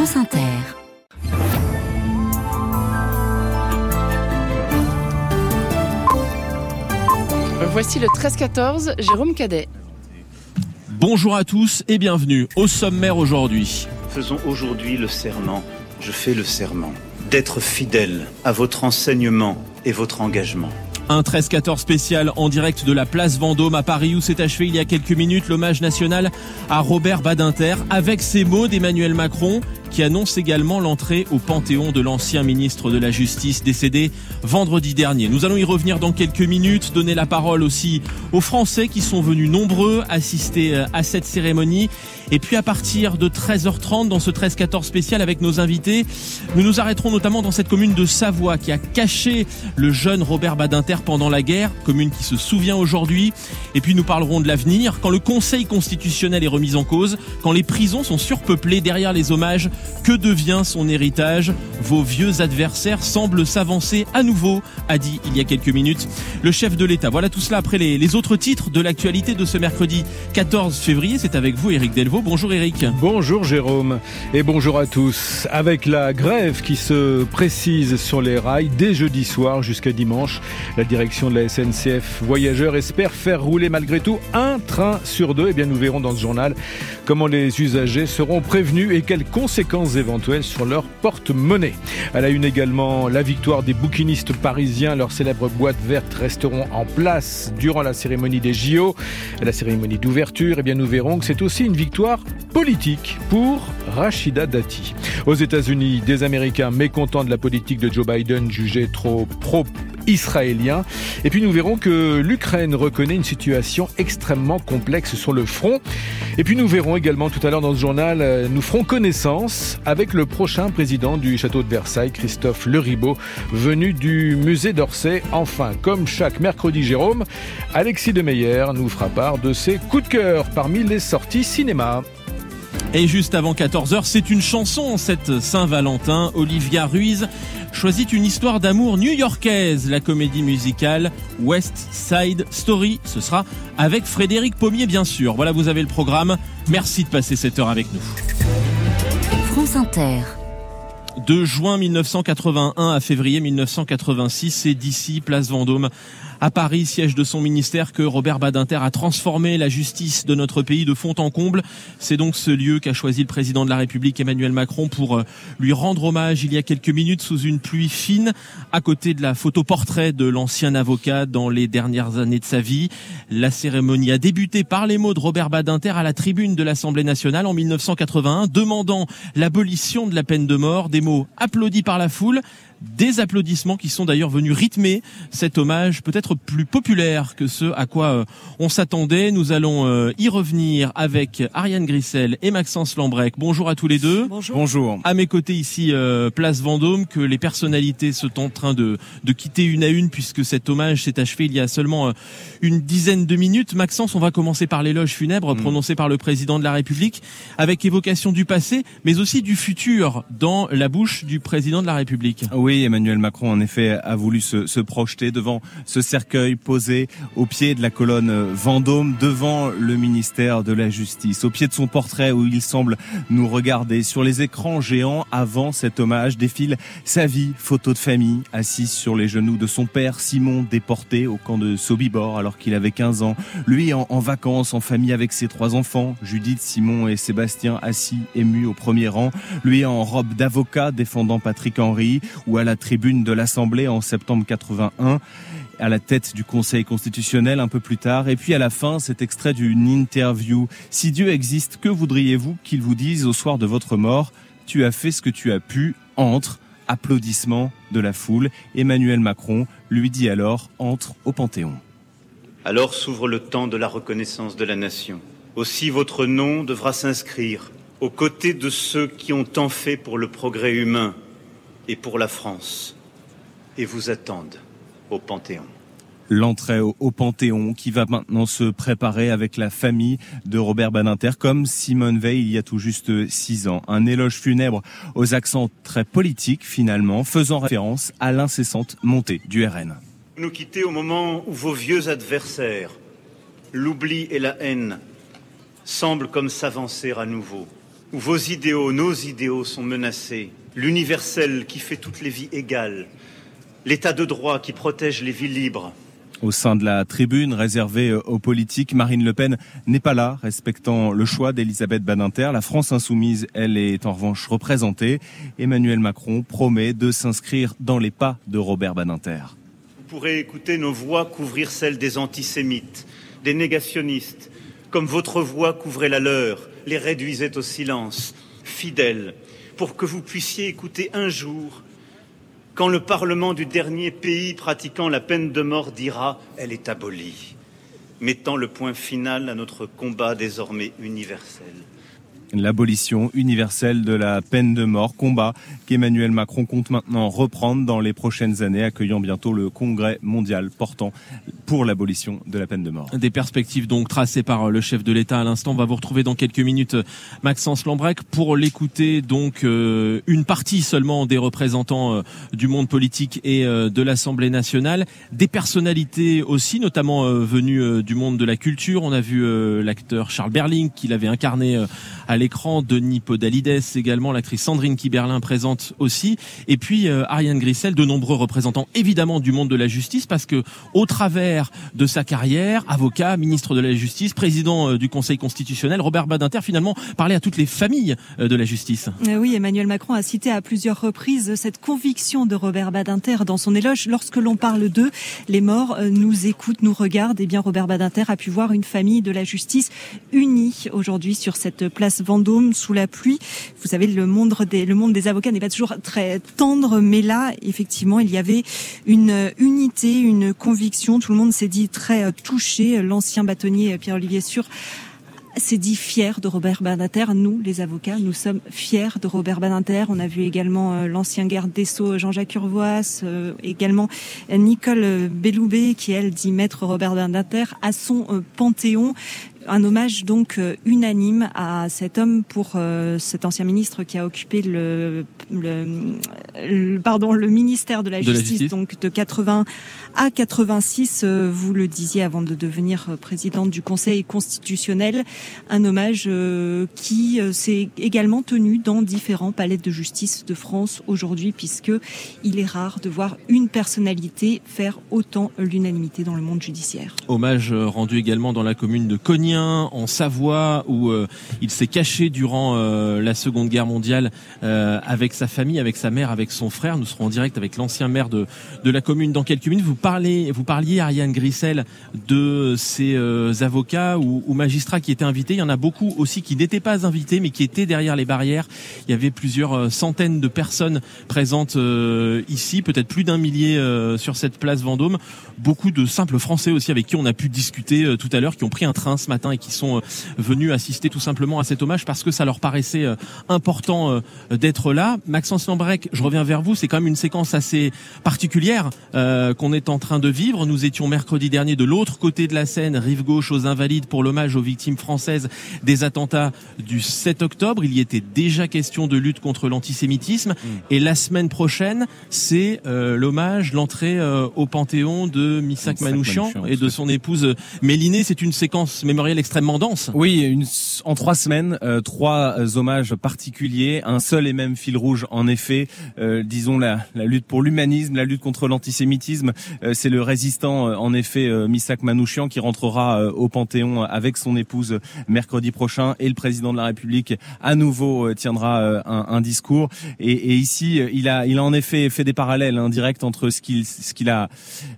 France Inter. Voici le 13-14, Jérôme Cadet. Bonjour à tous et bienvenue au sommaire aujourd'hui. Faisons aujourd'hui le serment, je fais le serment, d'être fidèle à votre enseignement et votre engagement. Un 13-14 spécial en direct de la place Vendôme à Paris où s'est achevé il y a quelques minutes l'hommage national à Robert Badinter avec ces mots d'Emmanuel Macron qui annonce également l'entrée au Panthéon de l'ancien ministre de la Justice décédé vendredi dernier. Nous allons y revenir dans quelques minutes, donner la parole aussi aux Français qui sont venus nombreux assister euh, à cette cérémonie. Et puis à partir de 13h30 dans ce 13-14 spécial avec nos invités, nous nous arrêterons notamment dans cette commune de Savoie qui a caché le jeune Robert Badinter pendant la guerre, commune qui se souvient aujourd'hui. Et puis nous parlerons de l'avenir, quand le Conseil constitutionnel est remis en cause, quand les prisons sont surpeuplées derrière les hommages que devient son héritage Vos vieux adversaires semblent s'avancer à nouveau, a dit il y a quelques minutes le chef de l'État. Voilà tout cela après les, autres titres de l'actualité de ce mercredi 14 février. C'est avec vous Éric Delvaux. Bonjour Éric. Bonjour Jérôme et bonjour à tous. Avec la grève qui se précise sur les rails dès jeudi soir jusqu'à dimanche, la direction de la SNCF Voyageurs espère faire rouler malgré tout un train sur deux. Eh bien nous verrons dans ce journal comment les usagers seront prévenus et quelles conséquences éventuelles sur leur porte-monnaie. Elle a une également la victoire des bouquinistes parisiens. Leurs célèbres boîtes vertes resteront en place durant la cérémonie des JO, la cérémonie d'ouverture. Eh bien, nous verrons que c'est aussi une victoire politique pour Rachida Dati. Aux États-Unis, des Américains mécontents de la politique de Joe Biden jugée trop pro israélien. Et puis nous verrons que l'Ukraine reconnaît une situation extrêmement complexe sur le front. Et puis nous verrons également tout à l'heure dans ce journal, euh, nous ferons connaissance avec le prochain président du château de Versailles, Christophe Leribaud, venu du musée d'Orsay. Enfin, comme chaque mercredi, Jérôme, Alexis de Meyer nous fera part de ses coups de cœur parmi les sorties cinéma. Et juste avant 14h, c'est une chanson, cette Saint-Valentin. Olivia Ruiz choisit une histoire d'amour new-yorkaise, la comédie musicale West Side Story. Ce sera avec Frédéric Pommier, bien sûr. Voilà, vous avez le programme. Merci de passer cette heure avec nous. De juin 1981 à février 1986, c'est d'ici, place Vendôme, à Paris, siège de son ministère, que Robert Badinter a transformé la justice de notre pays de fond en comble. C'est donc ce lieu qu'a choisi le président de la République Emmanuel Macron pour euh, lui rendre hommage il y a quelques minutes sous une pluie fine, à côté de la photo portrait de l'ancien avocat dans les dernières années de sa vie. La cérémonie a débuté par les mots de Robert Badinter à la tribune de l'Assemblée nationale en 1981, demandant l'abolition de la peine de mort, des mots applaudis par la foule des applaudissements qui sont d'ailleurs venus rythmer cet hommage peut-être plus populaire que ce à quoi euh, on s'attendait. Nous allons euh, y revenir avec Ariane Grissel et Maxence Lambrec. Bonjour à tous les deux. Bonjour. Bonjour. À mes côtés ici, euh, place Vendôme, que les personnalités sont en train de, de quitter une à une puisque cet hommage s'est achevé il y a seulement une dizaine de minutes. Maxence, on va commencer par l'éloge funèbre mm. prononcé par le président de la République avec évocation du passé mais aussi du futur dans la bouche du président de la République. Oui Emmanuel Macron en effet a voulu se, projeter devant ce cercueil posé au pied de la colonne Vendôme, devant le ministère de la Justice, au pied de son portrait où il semble nous regarder. Sur les écrans géants avant cet hommage défile sa vie, photo de famille, assise sur les genoux de son père Simon, déporté au camp de Sobibor alors qu'il avait 15 ans. Lui en, vacances, en famille avec ses trois enfants, Judith, Simon et Sébastien assis, émus au premier rang. Lui en robe d'avocat défendant Patrick Henry à la tribune de l'Assemblée en septembre 81 à la tête du Conseil constitutionnel un peu plus tard. Et puis à la fin, cet extrait d'une interview. Si Dieu existe, que voudriez-vous qu'il vous dise au soir de votre mort Tu as fait ce que tu as pu. Entre. Applaudissements de la foule. Emmanuel Macron lui dit alors entre au Panthéon. Alors s'ouvre le temps de la reconnaissance de la nation. Aussi votre nom devra s'inscrire aux côtés de ceux qui ont tant fait pour le progrès humain et pour la France et vous attendent au Panthéon. L'entrée au, Panthéon qui va maintenant se préparer avec la famille de Robert Badinter comme Simone Veil il y a tout juste six ans. Un éloge funèbre aux accents très politiques finalement, faisant référence à l'incessante montée du RN. Vous nous quittez au moment où vos vieux adversaires, l'oubli et la haine, semblent comme s'avancer à nouveau. Où vos idéaux, nos idéaux sont menacés, l'universel qui fait toutes les vies égales, l'état de droit qui protège les vies libres, au sein de la tribune réservée aux politiques. Marine Le Pen n'est pas là, respectant le choix d'Elisabeth Badinter. La France insoumise, elle, est en revanche représentée. Emmanuel Macron promet de s'inscrire dans les pas de Robert Badinter. Vous pourrez écouter nos voix couvrir celles des antisémites, des négationnistes, comme votre voix couvrait la leur, les réduisait au silence, fidèles, pour que vous puissiez écouter un jour quand le Parlement du dernier pays pratiquant la peine de mort dira Elle est abolie, mettant le point final à notre combat désormais universel l'abolition universelle de la peine de mort, combat qu'Emmanuel Macron compte maintenant reprendre dans les prochaines années, accueillant bientôt le congrès mondial portant pour l'abolition de la peine de mort. Des perspectives donc tracées par le chef de l'État à l'instant. On va vous retrouver dans quelques minutes Maxence Lambrec pour l'écouter donc euh, une partie seulement des représentants euh, du monde politique et euh, de l'Assemblée nationale, des personnalités aussi, notamment venues du monde de la culture. On a vu l'acteur Charles Berling qui l'avait incarné à l'écran, Denis Podalides également, l'actrice Sandrine Kiberlin présente aussi, et puis euh, Ariane Grissel, de nombreux représentants évidemment du monde de la justice, parce que au travers de sa carrière, avocat, ministre de la Justice, président euh, du Conseil constitutionnel, Robert Badinter finalement parlait à toutes les familles euh, de la justice. Oui, Emmanuel Macron a cité à plusieurs reprises cette conviction de Robert Badinter dans son éloge. Lorsque l'on parle d'eux, les morts nous écoutent, nous regardent. Et eh bien, Robert Badinter a pu voir une famille de la justice unie aujourd'hui sur cette place Vendôme sous la pluie. Vous savez, le monde des, avocats n'est pas toujours très tendre, mais là, effectivement, il y avait une unité, une conviction. Tout le monde s'est dit très touché. L'ancien bâtonnier Pierre-Olivier Sûr s'est dit fier de Robert Badinter. Nous, les avocats, nous sommes fiers de Robert Badinter. On a vu également euh, l'ancien garde des Sceaux Jean-Jacques Urvoas, euh, également Nicole Belloubet, qui elle dit maître Robert Badinter à son euh, panthéon un hommage donc euh, unanime à cet homme pour euh, cet ancien ministre qui a occupé le, le, pardon le ministère de la, justice, donc de 80 à 86 euh, vous le disiez avant de devenir présidente du Conseil constitutionnel un hommage qui s'est également tenu dans différents palais de justice de France aujourd'hui puisque il est rare de voir une personnalité faire autant l'unanimité dans le monde judiciaire. Hommage rendu également dans la commune de Cogny en Savoie, où euh, il s'est caché durant euh, la Seconde Guerre mondiale euh, avec sa famille, avec sa mère, avec son frère. Nous serons en direct avec l'ancien maire de, la commune dans quelques minutes. Vous parlez, vous parliez Ariane Grissel de ces avocats ou, ou, magistrats qui étaient invités. Il y en a beaucoup aussi qui n'étaient pas invités, mais qui étaient derrière les barrières. Il y avait plusieurs centaines de personnes présentes ici, peut-être plus d'un millier sur cette place Vendôme. Beaucoup de simples Français aussi avec qui on a pu discuter tout à l'heure, qui ont pris un train ce matin et qui sont euh, venus assister tout simplement à cet hommage parce que ça leur paraissait euh, important euh, d'être là. Maxence Lambrec, je reviens vers vous, c'est quand même une séquence assez particulière qu'on est en train de vivre. Nous étions mercredi dernier de l'autre côté de la Seine, rive gauche aux Invalides pour l'hommage aux victimes françaises des attentats du 7 octobre. Il y était déjà question de lutte contre l'antisémitisme. Mm. Et la semaine prochaine, c'est l'hommage, l'entrée au Panthéon de Missak Manouchian, et de son épouse Mélinée. C'est une séquence mémorielle extrêmement dense. Oui, une, en trois semaines, euh, trois euh, hommages particuliers, un seul et même fil rouge en effet, euh, disons la, la, lutte pour l'humanisme, la lutte contre l'antisémitisme. c'est le résistant en effet Misak Manouchian qui rentrera au Panthéon avec son épouse mercredi prochain et le président de la République à nouveau tiendra un, un, discours. Et, et, ici, il a, il a en effet fait des parallèles indirects entre ce qu'il ce qu'il a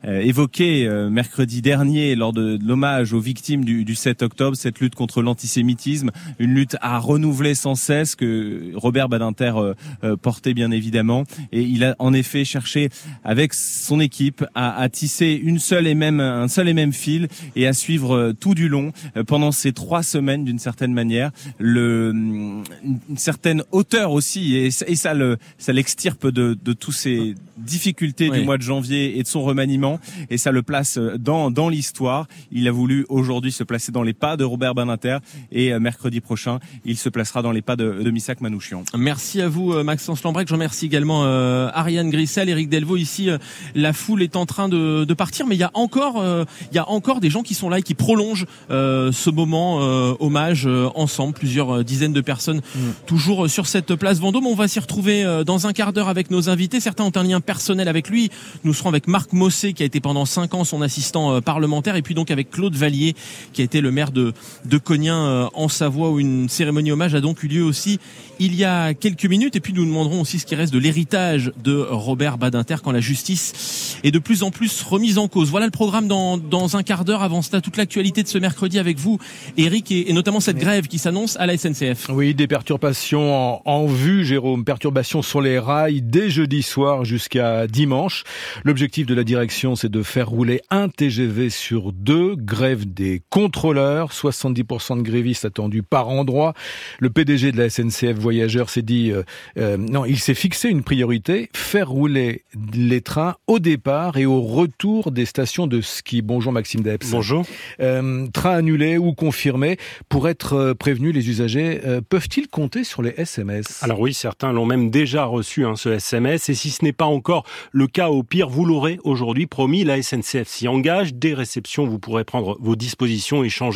évoqué mercredi dernier lors de, de l'hommage aux victimes du, du 7 octobre octobre, cette lutte contre l'antisémitisme, une lutte à renouveler sans cesse que Robert Badinter euh, euh, portait bien évidemment. Et il a en effet cherché avec son équipe à, à, tisser une seule et même un seul et même fil et à suivre euh, tout du long pendant ces trois semaines d'une certaine manière le une certaine hauteur aussi et, et ça le ça l'extirpe de, de tous ces difficultés du mois de janvier et de son remaniement et ça le place dans dans l'histoire. Il a voulu aujourd'hui se placer dans les les pas de Robert Badinter et mercredi prochain, il se placera dans les pas de, de Missak Manouchian. Merci à vous Maxence Lambrec. Je remercie également Ariane Grissel, Eric Delvaux. Ici, la foule est en train de, de partir, mais il y a encore, il y a encore des gens qui sont là et qui prolongent ce moment hommage ensemble, plusieurs dizaines de personnes mm. toujours sur cette place Vendôme. On va s'y retrouver dans un quart d'heure avec nos invités. Certains ont un lien personnel avec lui. Nous serons avec Marc Mossé, qui a été pendant cinq ans son assistant parlementaire, et puis donc avec Claude Vallier, qui a été le maire de, de Cognin en Savoie, où une cérémonie hommage a donc eu lieu aussi il y a quelques minutes. Et puis nous demanderons aussi ce qui reste de l'héritage de Robert Badinter quand la justice est de plus en plus remise en cause. Voilà le programme dans, dans un quart d'heure. Avant cela, toute l'actualité de ce mercredi avec vous, Eric, et, notamment cette grève qui s'annonce à la SNCF. Oui, des perturbations en, en vue, Jérôme. Perturbations sur les rails dès jeudi soir jusqu'à dimanche. L'objectif de la direction, c'est de faire rouler un TGV sur deux. Grève des contrôleurs. 70% de grévistes attendus par endroit. Le PDG de la SNCF voyageurs s'est dit euh, euh, non, il s'est fixé une priorité faire rouler les trains au départ et au retour des stations de ski. Bonjour Maxime Debs. Bonjour. Euh, train annulé ou confirmé pour être prévenus, les usagers peuvent-ils compter sur les SMS Alors oui, certains l'ont même déjà reçu hein, ce SMS et si ce n'est pas encore le cas, au pire, vous l'aurez aujourd'hui promis. La SNCF s'y engage. Des réceptions, vous pourrez prendre vos dispositions et changer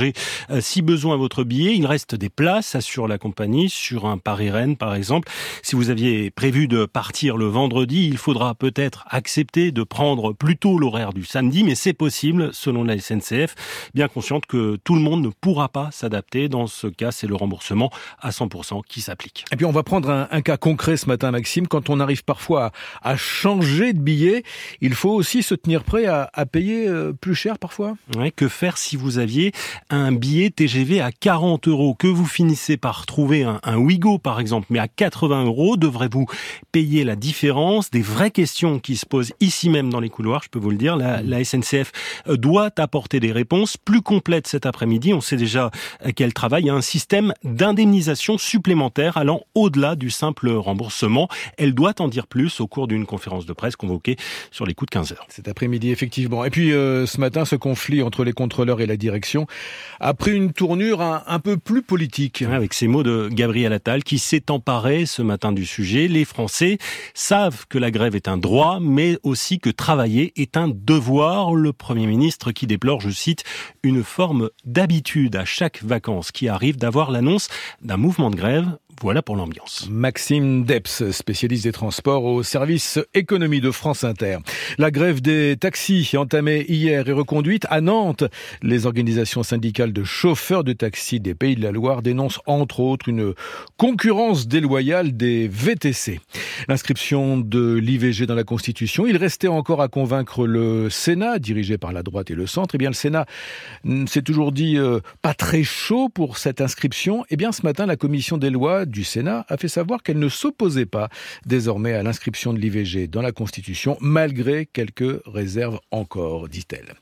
si besoin votre billet. Il reste des places, assure la compagnie, sur un Paris Rennes par exemple. Si vous aviez prévu de partir le vendredi, il faudra peut-être accepter de prendre plutôt l'horaire du samedi, mais c'est possible selon la SNCF, bien consciente que tout le monde ne pourra pas s'adapter. Dans ce cas, c'est le remboursement à 100% qui s'applique. Et puis on va prendre un, un, cas concret ce matin, Maxime. Quand on arrive parfois à, à, changer de billet, il faut aussi se tenir prêt à, à payer euh, plus cher parfois? Ouais, que faire si vous aviez un billet TGV à 40 euros, que vous finissez par trouver un, un Ouigo par exemple, mais à 80 euros, devrez-vous payer la différence Des vraies questions qui se posent ici même dans les couloirs, je peux vous le dire. La, la SNCF euh, doit apporter des réponses plus complètes cet après-midi. On sait déjà euh, qu'elle travaille à un système d'indemnisation supplémentaire allant au-delà du simple remboursement. Elle doit en dire plus au cours d'une conférence de presse convoquée sur les coups de 15 heures. Cet après-midi, effectivement. Et puis euh, ce matin, ce conflit entre les contrôleurs et la direction a pris une tournure un, un peu plus politique. Avec ces mots de Gabriel Attal qui s'est emparé ce matin du sujet. Les Français savent que la grève est un droit, mais aussi que travailler est un devoir. Le Premier ministre qui déplore, je cite, une forme d'habitude à chaque vacances qui arrive d'avoir l'annonce d'un mouvement de grève voilà pour l'ambiance. Maxime Deps, spécialiste des transports au service économie de France Inter. La grève des taxis entamée hier et reconduite à Nantes. Les organisations syndicales de chauffeurs de taxis des Pays de la Loire dénoncent entre autres une concurrence déloyale des VTC. L'inscription de l'IVG dans la Constitution, il restait encore à convaincre le Sénat, dirigé par la droite et le centre. Eh bien, le Sénat s'est toujours dit euh, pas très chaud pour cette inscription. Eh bien, ce matin, la commission des lois du Sénat a fait savoir qu'elle ne s'opposait pas désormais à l'inscription de l'IVG dans la Constitution, malgré quelques réserves encore, dit-elle.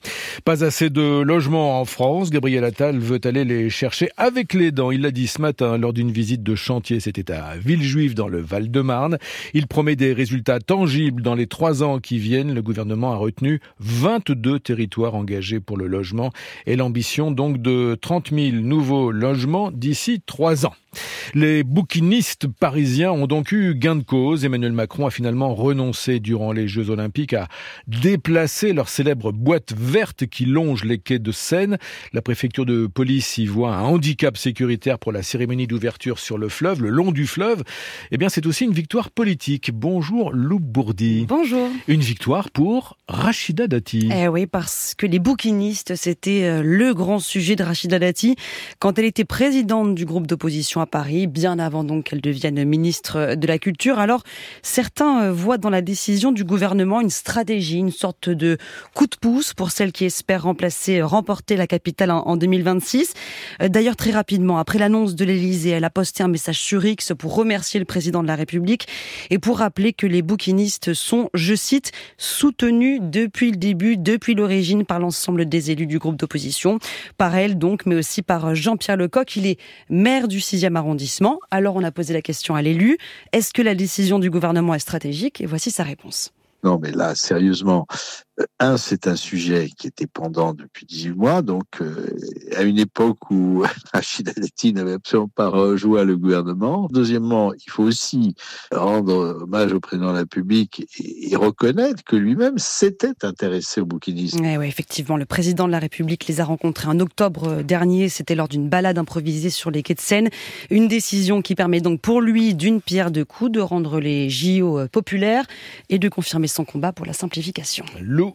Pas assez de logements en France. Gabriel Attal veut aller les chercher avec les dents. Il l'a dit ce matin lors d'une visite de chantier. C'était à Villejuif dans le Val-de-Marne. Il promet des résultats tangibles dans les trois ans qui viennent. Le gouvernement a retenu 22 territoires engagés pour le logement et l'ambition donc de 30 000 nouveaux logements d'ici trois ans. Les bouquinistes parisiens ont donc eu gain de cause. Emmanuel Macron a finalement renoncé durant les Jeux Olympiques à déplacer leur célèbre boîte verte qui longe les quais de Seine. La de police y voit un handicap sécuritaire pour la cérémonie d'ouverture sur le fleuve, le long du fleuve. Eh bien, c'est aussi une victoire politique. Bonjour Lou Bourdi. Bonjour. Une victoire pour Rachida Dati. Eh oui, parce que les bouquinistes, c'était euh, le grand sujet de Rachida Dati quand elle était présidente du groupe d'opposition à Paris, bien avant donc qu'elle devienne ministre de la Culture. Alors, certains euh, voient dans la décision du gouvernement une stratégie, une sorte de coup de pouce pour celle qui espère remplacer, remporter la capitale en 2026. Euh, d'ailleurs, très rapidement, après l'annonce de l'Elysée, elle a posté un message sur X pour remercier le président de la République et pour rappeler que les bouquinistes sont, je cite, soutenus depuis le début, depuis l'origine, par l'ensemble des élus du groupe d'opposition, par elle donc, mais aussi par Jean-Pierre Lecoq. Il est maire du 6e arrondissement. Alors on a posé la question à l'élu, est-ce que la décision du gouvernement est stratégique? Et voici sa réponse. Non, mais là, sérieusement, un, c'est un sujet qui était pendant depuis 18 mois, donc euh, à une époque où Rachid Dati n'avait absolument pas rejoint le gouvernement. Deuxièmement, il faut aussi rendre hommage au président de la République et, reconnaître que lui-même s'était intéressé aux bouquinistes. Oui, ouais, effectivement, le président de la République les a rencontrés en octobre dernier. C'était lors d'une balade improvisée sur les quais de Seine. Une décision qui permet donc pour lui d'une pierre deux coups de rendre les JO populaires et de confirmer son combat pour la simplification.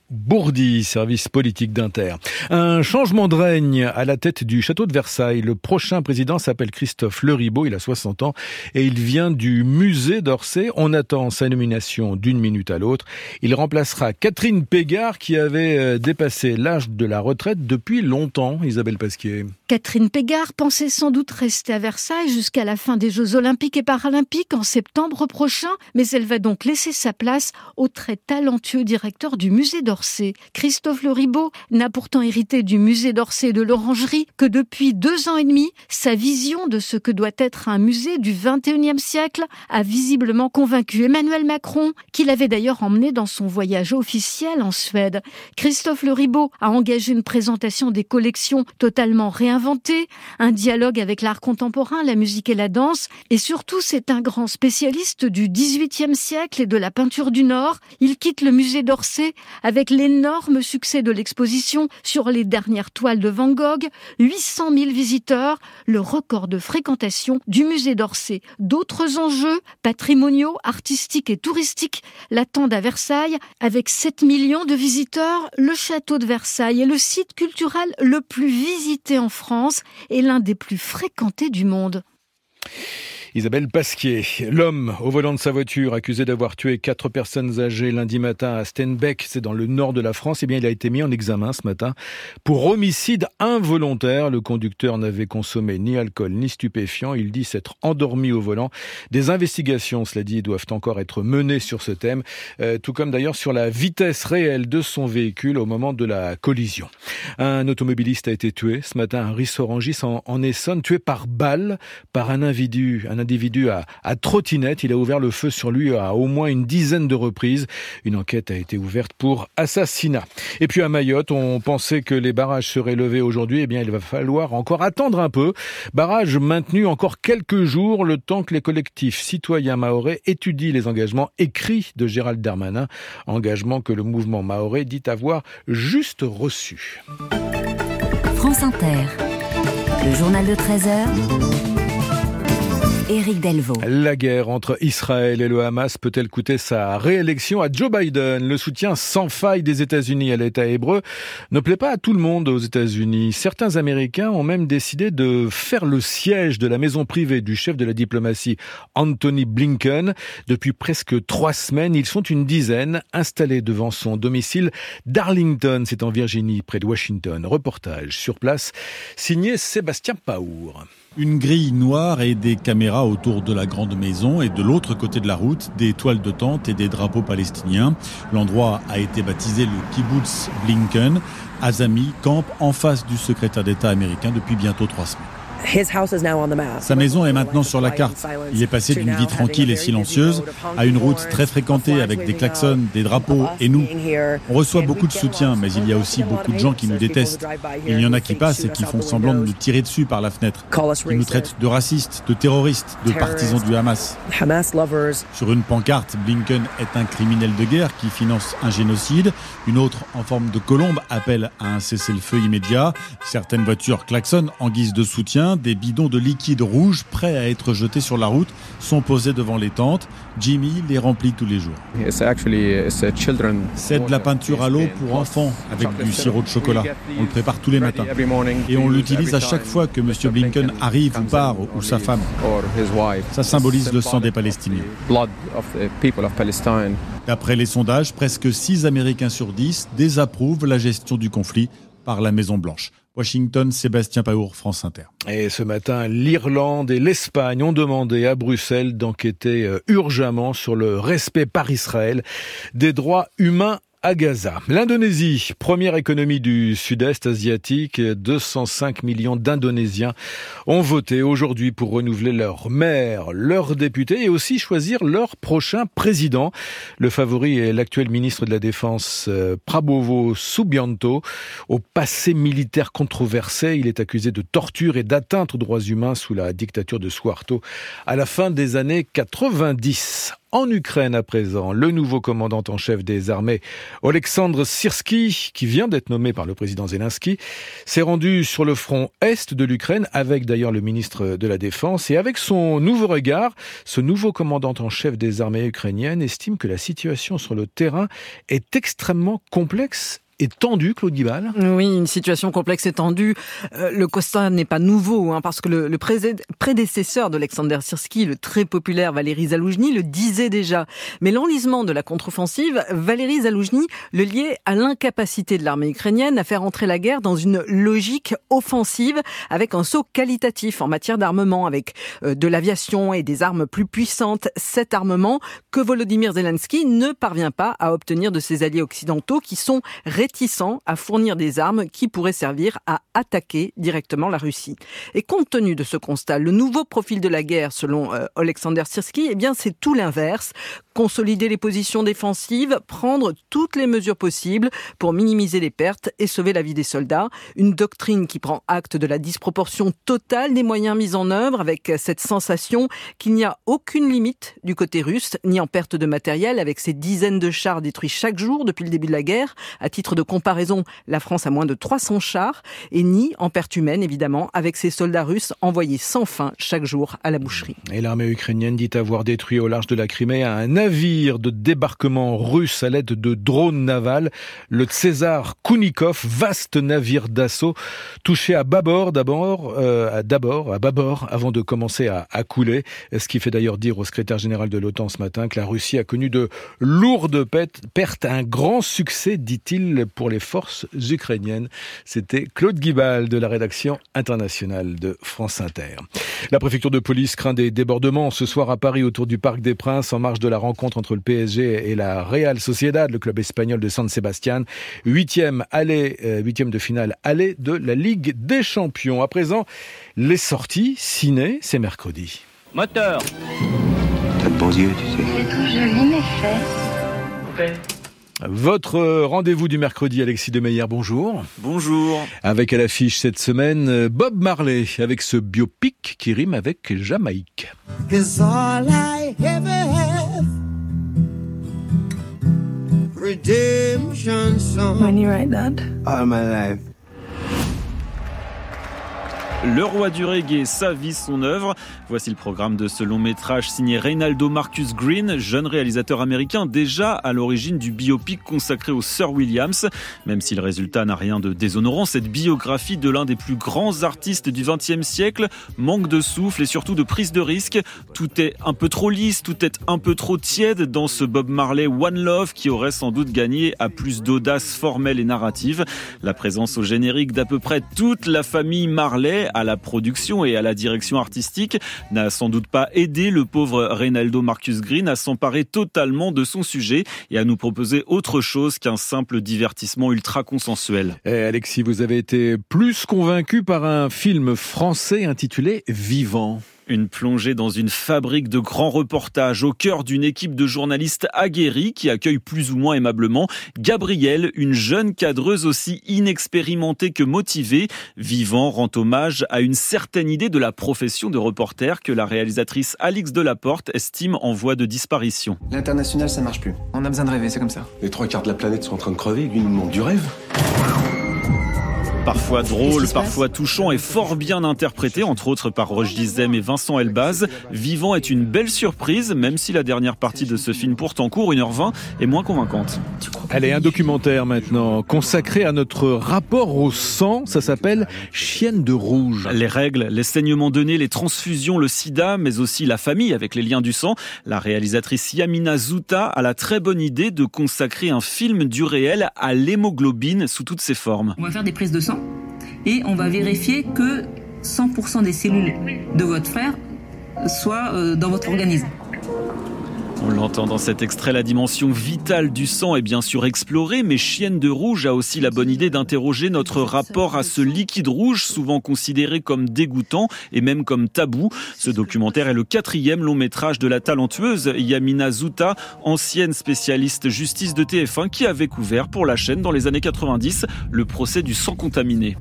Bourdi, service politique d'Inter. Un changement de règne à la tête du château de Versailles. Le prochain président s'appelle Christophe Leribaud, il a 60 ans et il vient du musée d'Orsay. On attend sa nomination d'une minute à l'autre. Il remplacera Catherine Pégard qui avait euh, dépassé l'âge de la retraite depuis longtemps, Isabelle Pasquier. Catherine Pégard pensait sans doute rester à Versailles jusqu'à la fin des Jeux olympiques et paralympiques en septembre prochain, mais elle va donc laisser sa place au très talentueux directeur du musée d'Orsay. Christophe Leribaud n'a pourtant hérité du musée d'Orsay de l'Orangerie que depuis deux ans et demi, sa vision de ce que doit être un musée du XXIe siècle a visiblement convaincu Emmanuel Macron, qu'il avait d'ailleurs emmené dans son voyage officiel en Suède. Christophe Leribaud a engagé une présentation des collections totalement réinventées, un dialogue avec l'art contemporain, la musique et la danse, et surtout c'est un grand spécialiste du XVIIIe siècle et de la peinture du Nord. Il quitte le musée d'Orsay avec l'énorme succès de l'exposition sur les dernières toiles de Van Gogh, 800 000 visiteurs, le record de fréquentation du musée d'Orsay. D'autres enjeux patrimoniaux, artistiques et touristiques l'attendent à Versailles avec 7 millions de visiteurs. Le château de Versailles est le site culturel le plus visité en France et l'un des plus fréquentés du monde. Isabelle Pasquier, l'homme au volant de sa voiture accusé d'avoir tué quatre personnes âgées lundi matin à Steinbeck, c'est dans le nord de la France, eh bien il a été mis en examen ce matin pour homicide involontaire. Le conducteur n'avait consommé ni alcool ni stupéfiant. Il dit s'être endormi au volant. Des investigations, cela dit, doivent encore être menées sur ce thème, euh, tout comme d'ailleurs sur la vitesse réelle de son véhicule au moment de la collision. Un automobiliste a été tué ce matin à Rissorangis en, en Essonne, tué par balle par un individu, un individu à, trottinette. Il a ouvert le feu sur lui à au moins une dizaine de reprises. Une enquête a été ouverte pour assassinat. Et puis à Mayotte, on pensait que les barrages seraient levés aujourd'hui. Eh bien, il va falloir encore attendre un peu. Barrage maintenu encore quelques jours, le temps que les collectifs citoyens maorais étudient les engagements écrits de Gérald Darmanin. Engagement que le mouvement maorais dit avoir juste reçu. France Inter. Le journal de 13 heures. Éric Delvaux. La guerre entre Israël et le Hamas peut-elle coûter sa réélection à Joe Biden? Le soutien sans faille des États-Unis à l'État hébreu ne plaît pas à tout le monde aux États-Unis. Certains Américains ont même décidé de faire le siège de la maison privée du chef de la diplomatie Anthony Blinken. Depuis presque trois semaines, ils sont une dizaine installés devant son domicile d'Arlington, c'est en Virginie, près de Washington. Reportage sur place, signé Sébastien Paour. Une grille noire et des caméras autour de la grande maison et de l'autre côté de la route, des toiles de tente et des drapeaux palestiniens. L'endroit a été baptisé le kibbutz Blinken. Azami campe en face du secrétaire d'État américain depuis bientôt trois semaines. Sa maison est maintenant sur la carte. Il est passé d'une vie tranquille et silencieuse à une route très fréquentée avec des klaxons, des drapeaux et nous. On reçoit beaucoup de soutien, mais il y a aussi beaucoup de gens qui nous détestent. Il y en a qui passent et qui font semblant de nous tirer dessus par la fenêtre. Ils nous traitent de racistes, de terroristes, de partisans du Hamas. Sur une pancarte, Blinken est un criminel de guerre qui finance un génocide. Une autre, en forme de colombe, appelle à un cessez-le-feu immédiat. Certaines voitures klaxonnent en guise de soutien des bidons de liquide rouge prêts à être jetés sur la route sont posés devant les tentes. Jimmy les remplit tous les jours. C'est de la peinture à l'eau pour enfants avec du sirop de chocolat. On le prépare tous les matins. Et on l'utilise à chaque fois que M. Blinken arrive ou part, ou sa femme. Ça symbolise le sang des Palestiniens. D'après les sondages, presque 6 Américains sur 10 désapprouvent la gestion du conflit par la Maison Blanche. Washington, Sébastien Paour, France Inter. Et ce matin, l'Irlande et l'Espagne ont demandé à Bruxelles d'enquêter euh, urgemment sur le respect par Israël des droits humains à Gaza. L'Indonésie, première économie du sud-est asiatique, 205 millions d'Indonésiens ont voté aujourd'hui pour renouveler leur maire, leurs députés et aussi choisir leur prochain président. Le favori est l'actuel ministre de la Défense euh, Prabowo Subianto. Au passé militaire controversé, il est accusé de torture et d'atteinte aux droits humains sous la dictature de Suharto à la fin des années 90. En Ukraine à présent, le nouveau commandant en chef des armées, Oleksandr Sirski, qui vient d'être nommé par le président Zelensky, s'est rendu sur le front est de l'Ukraine avec d'ailleurs le ministre de la Défense et avec son nouveau regard, ce nouveau commandant en chef des armées ukrainiennes estime que la situation sur le terrain est extrêmement complexe est tendue, Claude Guibal Oui, une situation complexe et tendue. Euh, le constat n'est pas nouveau, hein, parce que le, le prédécesseur d'Alexander Sirski, le très populaire Valéry Zaloujny, le disait déjà. Mais l'enlisement de la contre-offensive, Valéry Zaloujny le liait à l'incapacité de l'armée ukrainienne à faire entrer la guerre dans une logique offensive avec un saut qualitatif en matière d'armement, avec euh, de l'aviation et des armes plus puissantes. Cet armement que Volodymyr Zelensky ne parvient pas à obtenir de ses alliés occidentaux qui sont réticents à fournir des armes qui pourraient servir à attaquer directement la Russie. Et compte tenu de ce constat, le nouveau profil de la guerre, selon euh, Alexander Sirski, eh bien, c'est tout l'inverse. Consolider les positions défensives, prendre toutes les mesures possibles pour minimiser les pertes et sauver la vie des soldats. Une doctrine qui prend acte de la disproportion totale des moyens mis en œuvre avec cette sensation qu'il n'y a aucune limite du côté russe, ni en perte de matériel avec ces dizaines de chars détruits chaque jour depuis le début de la guerre. À titre de comparaison, la France a moins de 300 chars et ni en perte humaine, évidemment, avec ses soldats russes envoyés sans fin chaque jour à la boucherie. Et l'armée ukrainienne dit avoir détruit au large de la Crimée un navire de débarquement russe à l'aide de drones navals, le César Kounikov, vaste navire d'assaut, touché à bâbord d'abord, euh, d'abord à bâbord, avant de commencer à, à couler. Ce qui fait d'ailleurs dire au secrétaire général de l'OTAN ce matin que la Russie a connu de lourdes pertes, un grand succès, dit-il, pour les forces ukrainiennes. C'était Claude Guibal de la rédaction internationale de France Inter. La préfecture de police craint des débordements ce soir à Paris autour du Parc des Princes en marge de la rencontre entre le PSG et la Real Sociedad, le club espagnol de San Sebastian. Huitième aller, euh, huitième de finale aller de la Ligue des Champions. À présent, les sorties ciné, c'est mercredi. Moteur. T'as de bons yeux, tu sais. C'est tout joli, mes fesses. Votre rendez-vous du mercredi, Alexis Demeyer, bonjour. Bonjour. Avec à l'affiche cette semaine, Bob Marley, avec ce biopic qui rime avec Jamaïque. When you write that? All my life. Le roi du reggae, sa vie, son œuvre. Voici le programme de ce long métrage signé Reynaldo Marcus Green, jeune réalisateur américain déjà à l'origine du biopic consacré au Sir Williams. Même si le résultat n'a rien de déshonorant, cette biographie de l'un des plus grands artistes du XXe siècle manque de souffle et surtout de prise de risque. Tout est un peu trop lisse, tout est un peu trop tiède dans ce Bob Marley One Love qui aurait sans doute gagné à plus d'audace formelle et narrative. La présence au générique d'à peu près toute la famille Marley à la production et à la direction artistique n'a sans doute pas aidé le pauvre Reynaldo Marcus Green à s'emparer totalement de son sujet et à nous proposer autre chose qu'un simple divertissement ultra consensuel. Eh, Alexis, vous avez été plus convaincu par un film français intitulé Vivant. Une plongée dans une fabrique de grands reportages au cœur d'une équipe de journalistes aguerris qui accueille plus ou moins aimablement Gabrielle, une jeune cadreuse aussi inexpérimentée que motivée. Vivant rend hommage à une certaine idée de la profession de reporter que la réalisatrice Alix Delaporte estime en voie de disparition. L'international, ça marche plus. On a besoin de rêver, c'est comme ça. Les trois quarts de la planète sont en train de crever, lui nous demande du rêve. Parfois drôle, parfois touchant et fort bien interprété, entre autres par Roche Dizem et Vincent Elbaz. Vivant est une belle surprise, même si la dernière partie de ce film pourtant court, 1h20, est moins convaincante. Allez, un documentaire maintenant, consacré à notre rapport au sang, ça s'appelle Chienne de rouge. Les règles, les saignements nez, les transfusions, le sida, mais aussi la famille avec les liens du sang. La réalisatrice Yamina Zouta a la très bonne idée de consacrer un film du réel à l'hémoglobine sous toutes ses formes. On va faire des prises de sang et on va vérifier que 100% des cellules de votre frère soient euh, dans votre organisme. On l'entend dans cet extrait, la dimension vitale du sang est bien sûr explorée, mais Chienne de Rouge a aussi la bonne idée d'interroger notre rapport à ce liquide rouge, souvent considéré comme dégoûtant et même comme tabou. Ce documentaire est le quatrième long métrage de la talentueuse Yamina Zouta, ancienne spécialiste justice de TF1, qui avait couvert pour la chaîne dans les années 90 le procès du sang contaminé.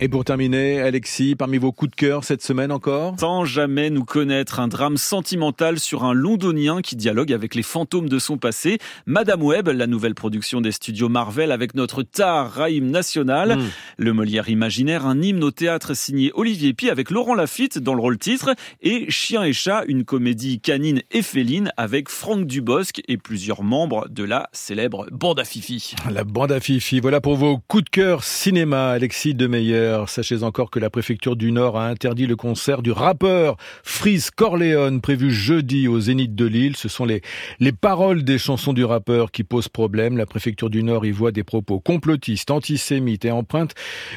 Et pour terminer, Alexis, parmi vos coups de cœur cette semaine encore Sans jamais nous connaître, un drame sentimental sur un londonien qui dialogue avec les fantômes de son passé. Madame Webb, la nouvelle production des studios Marvel avec notre Tar Raïm national. Hmm. Le Molière imaginaire, un hymne au théâtre signé Olivier Pi avec Laurent Lafitte dans le rôle titre. Et Chien et Chat, une comédie canine et féline avec Franck Dubosc et plusieurs membres de la célèbre bande à Fifi. La bande à Fifi, voilà pour vos coups de cœur cinéma, Alexis Demeyer. Sachez encore que la préfecture du Nord a interdit le concert du rappeur Freeze Corleone prévu jeudi au Zénith de Lille. Ce sont les, les paroles des chansons du rappeur qui posent problème. La préfecture du Nord y voit des propos complotistes, antisémites et empreintes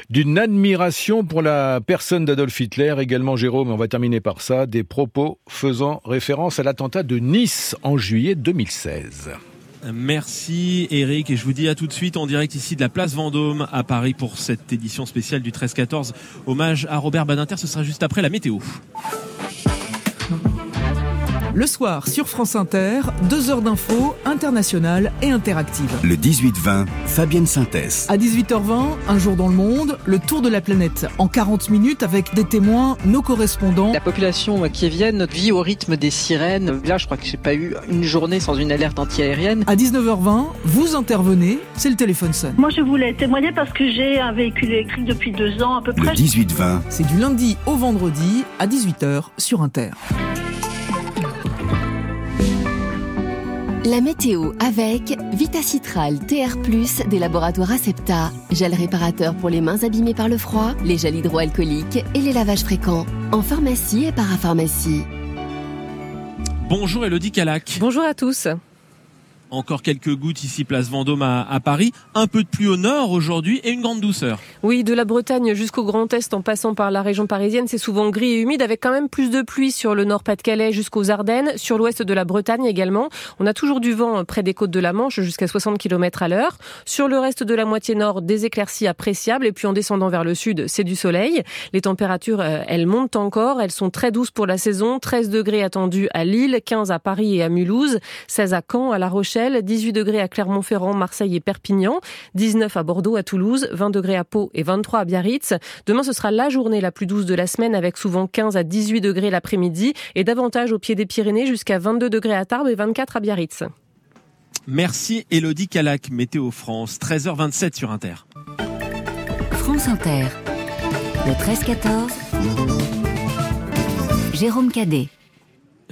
d'une admiration pour la personne d'Adolf Hitler. Également, Jérôme, on va terminer par ça, des propos faisant référence à l'attentat de Nice en juillet 2016. Merci Eric et je vous dis à tout de suite en direct ici de la place Vendôme à Paris pour cette édition spéciale du 13-14. Hommage à Robert Badinter, ce sera juste après la météo. Le soir sur France Inter, deux heures d'infos internationales et interactives. Le 18-20, Fabienne Synthèse. À 18h20, un jour dans le monde, le tour de la planète en 40 minutes avec des témoins, nos correspondants. La population kievienne vit au rythme des sirènes. Là, je crois que j'ai pas eu une journée sans une alerte antiaérienne. À 19h20, vous intervenez, c'est le téléphone sonne. Moi, je voulais témoigner parce que j'ai un véhicule électrique depuis deux ans à peu près. Le 18-20. C'est du lundi au vendredi à 18h sur Inter. La météo avec Vitacitral TR+, des laboratoires Acepta, gel réparateur pour les mains abîmées par le froid, les gels hydroalcooliques et les lavages fréquents, en pharmacie et parapharmacie. Bonjour Elodie Calac. Bonjour à tous. Encore quelques gouttes ici, place Vendôme à, Paris. Un peu de pluie au nord aujourd'hui et une grande douceur. Oui, de la Bretagne jusqu'au Grand Est en passant par la région parisienne, c'est souvent gris et humide avec quand même plus de pluie sur le nord Pas-de-Calais jusqu'aux Ardennes, sur l'ouest de la Bretagne également. On a toujours du vent près des côtes de la Manche jusqu'à 60 km à l'heure. Sur le reste de la moitié nord, des éclaircies appréciables et puis en descendant vers le sud, c'est du soleil. Les températures, elles montent encore. Elles sont très douces pour la saison. 13 degrés attendus à Lille, 15 à Paris et à Mulhouse, 16 à Caen, à La Rochelle. 18 degrés à Clermont-Ferrand, Marseille et Perpignan, 19 à Bordeaux, à Toulouse, 20 degrés à Pau et 23 à Biarritz. Demain, ce sera la journée la plus douce de la semaine avec souvent 15 à 18 degrés l'après-midi et davantage au pied des Pyrénées jusqu'à 22 degrés à Tarbes et 24 à Biarritz. Merci Elodie Calac, Météo France, 13h27 sur Inter. France Inter, le 13-14, Jérôme Cadet.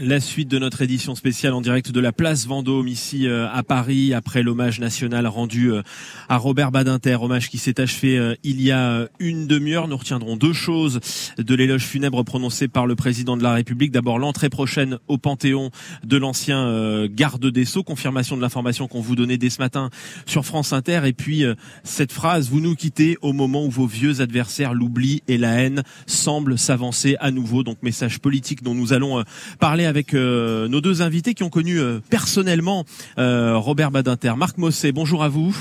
La suite de notre édition spéciale en direct de la place Vendôme ici euh, à Paris après l'hommage national rendu euh, à Robert Badinter, hommage qui s'est achevé euh, il y a une demi-heure. Nous retiendrons deux choses de l'éloge funèbre prononcé par le président de la République. D'abord l'entrée prochaine au Panthéon de l'ancien garde des Sceaux, confirmation de l'information qu'on vous donnait dès ce matin sur France Inter et puis cette phrase vous nous quittez au moment où vos vieux adversaires l'oubli et la haine semblent s'avancer à nouveau. Donc message politique dont nous allons parler avec euh, nos deux invités qui ont connu euh, personnellement euh, Robert Badinter. Marc Mosset, bonjour à vous.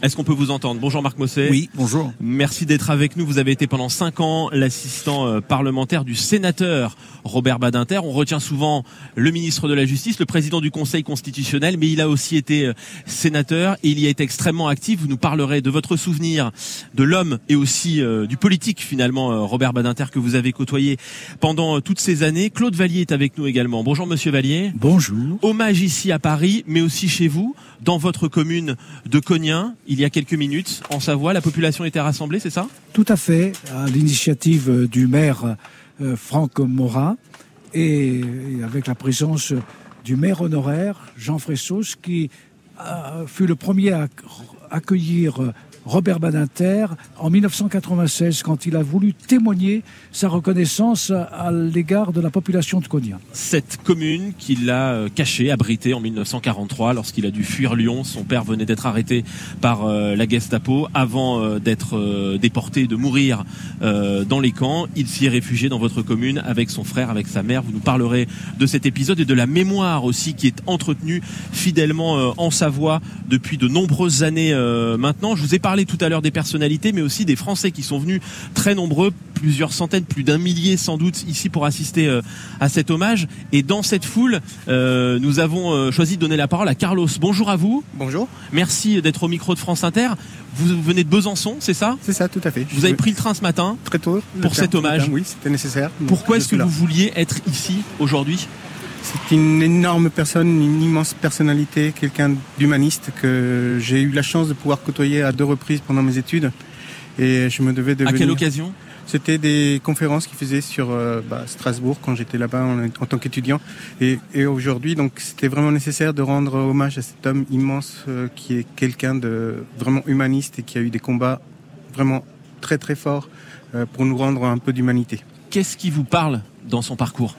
Est-ce qu'on peut vous entendre? Bonjour Marc Mosset. Oui, bonjour. Merci d'être avec nous. Vous avez été pendant cinq ans l'assistant parlementaire du sénateur Robert Badinter. On retient souvent le ministre de la Justice, le président du Conseil constitutionnel, mais il a aussi été sénateur et il y a été extrêmement actif. Vous nous parlerez de votre souvenir de l'homme et aussi du politique finalement, Robert Badinter, que vous avez côtoyé pendant toutes ces années. Claude Vallier est avec nous également. Bonjour Monsieur Vallier. Bonjour. Hommage ici à Paris, mais aussi chez vous, dans votre commune de Cognin, il y a quelques minutes, en Savoie. La population était rassemblée, c'est ça? Tout à fait, à l'initiative du maire euh, Franck Morin et avec la présence du maire honoraire Jean Fressos qui fut le premier à accueillir Robert Badinter en 1996 quand il a voulu témoigner sa reconnaissance à l'égard de la population de Konya. Cette commune qu'il a euh, cachée, abritée en 1943 lorsqu'il a dû fuir Lyon. Son père venait d'être arrêté par euh, la Gestapo avant euh, d'être déporté, de mourir dans les camps. Il s'y est réfugié dans votre commune avec son frère, avec sa mère. Vous nous parlerez de cet épisode et de la mémoire aussi qui est entretenue fidèlement en Savoie depuis de nombreuses années maintenant. Je vous ai parlé tout à l'heure des personnalités, mais aussi des Français qui sont venus très nombreux, plusieurs centaines, plus d'un millier sans doute ici pour assister euh, à cet hommage. Et dans cette foule, euh, nous avons euh, choisi de donner la parole à Carlos. Bonjour à vous. Bonjour. Merci d'être au micro de France Inter. Vous venez de Besançon, c'est ça? C'est ça, tout à fait. Vous avez pris le train ce matin Très tôt. Pour cet hommage Oui, c'était nécessaire. Pourquoi est-ce que vous vouliez être ici aujourd'hui? C'est une énorme personne, une immense personnalité, quelqu'un d'humaniste que j'ai eu la chance de pouvoir côtoyer à deux reprises pendant mes études. Et je me devais de À quelle occasion? C'était des conférences qu'il faisait sur euh, bah, Strasbourg quand j'étais là-bas en, tant qu'étudiant. Et, aujourd'hui, donc c'était vraiment nécessaire de rendre hommage à cet homme immense euh, qui est quelqu'un de vraiment humaniste et qui a eu des combats vraiment très très forts euh, pour nous rendre un peu d'humanité. Qu'est-ce qui vous parle dans son parcours?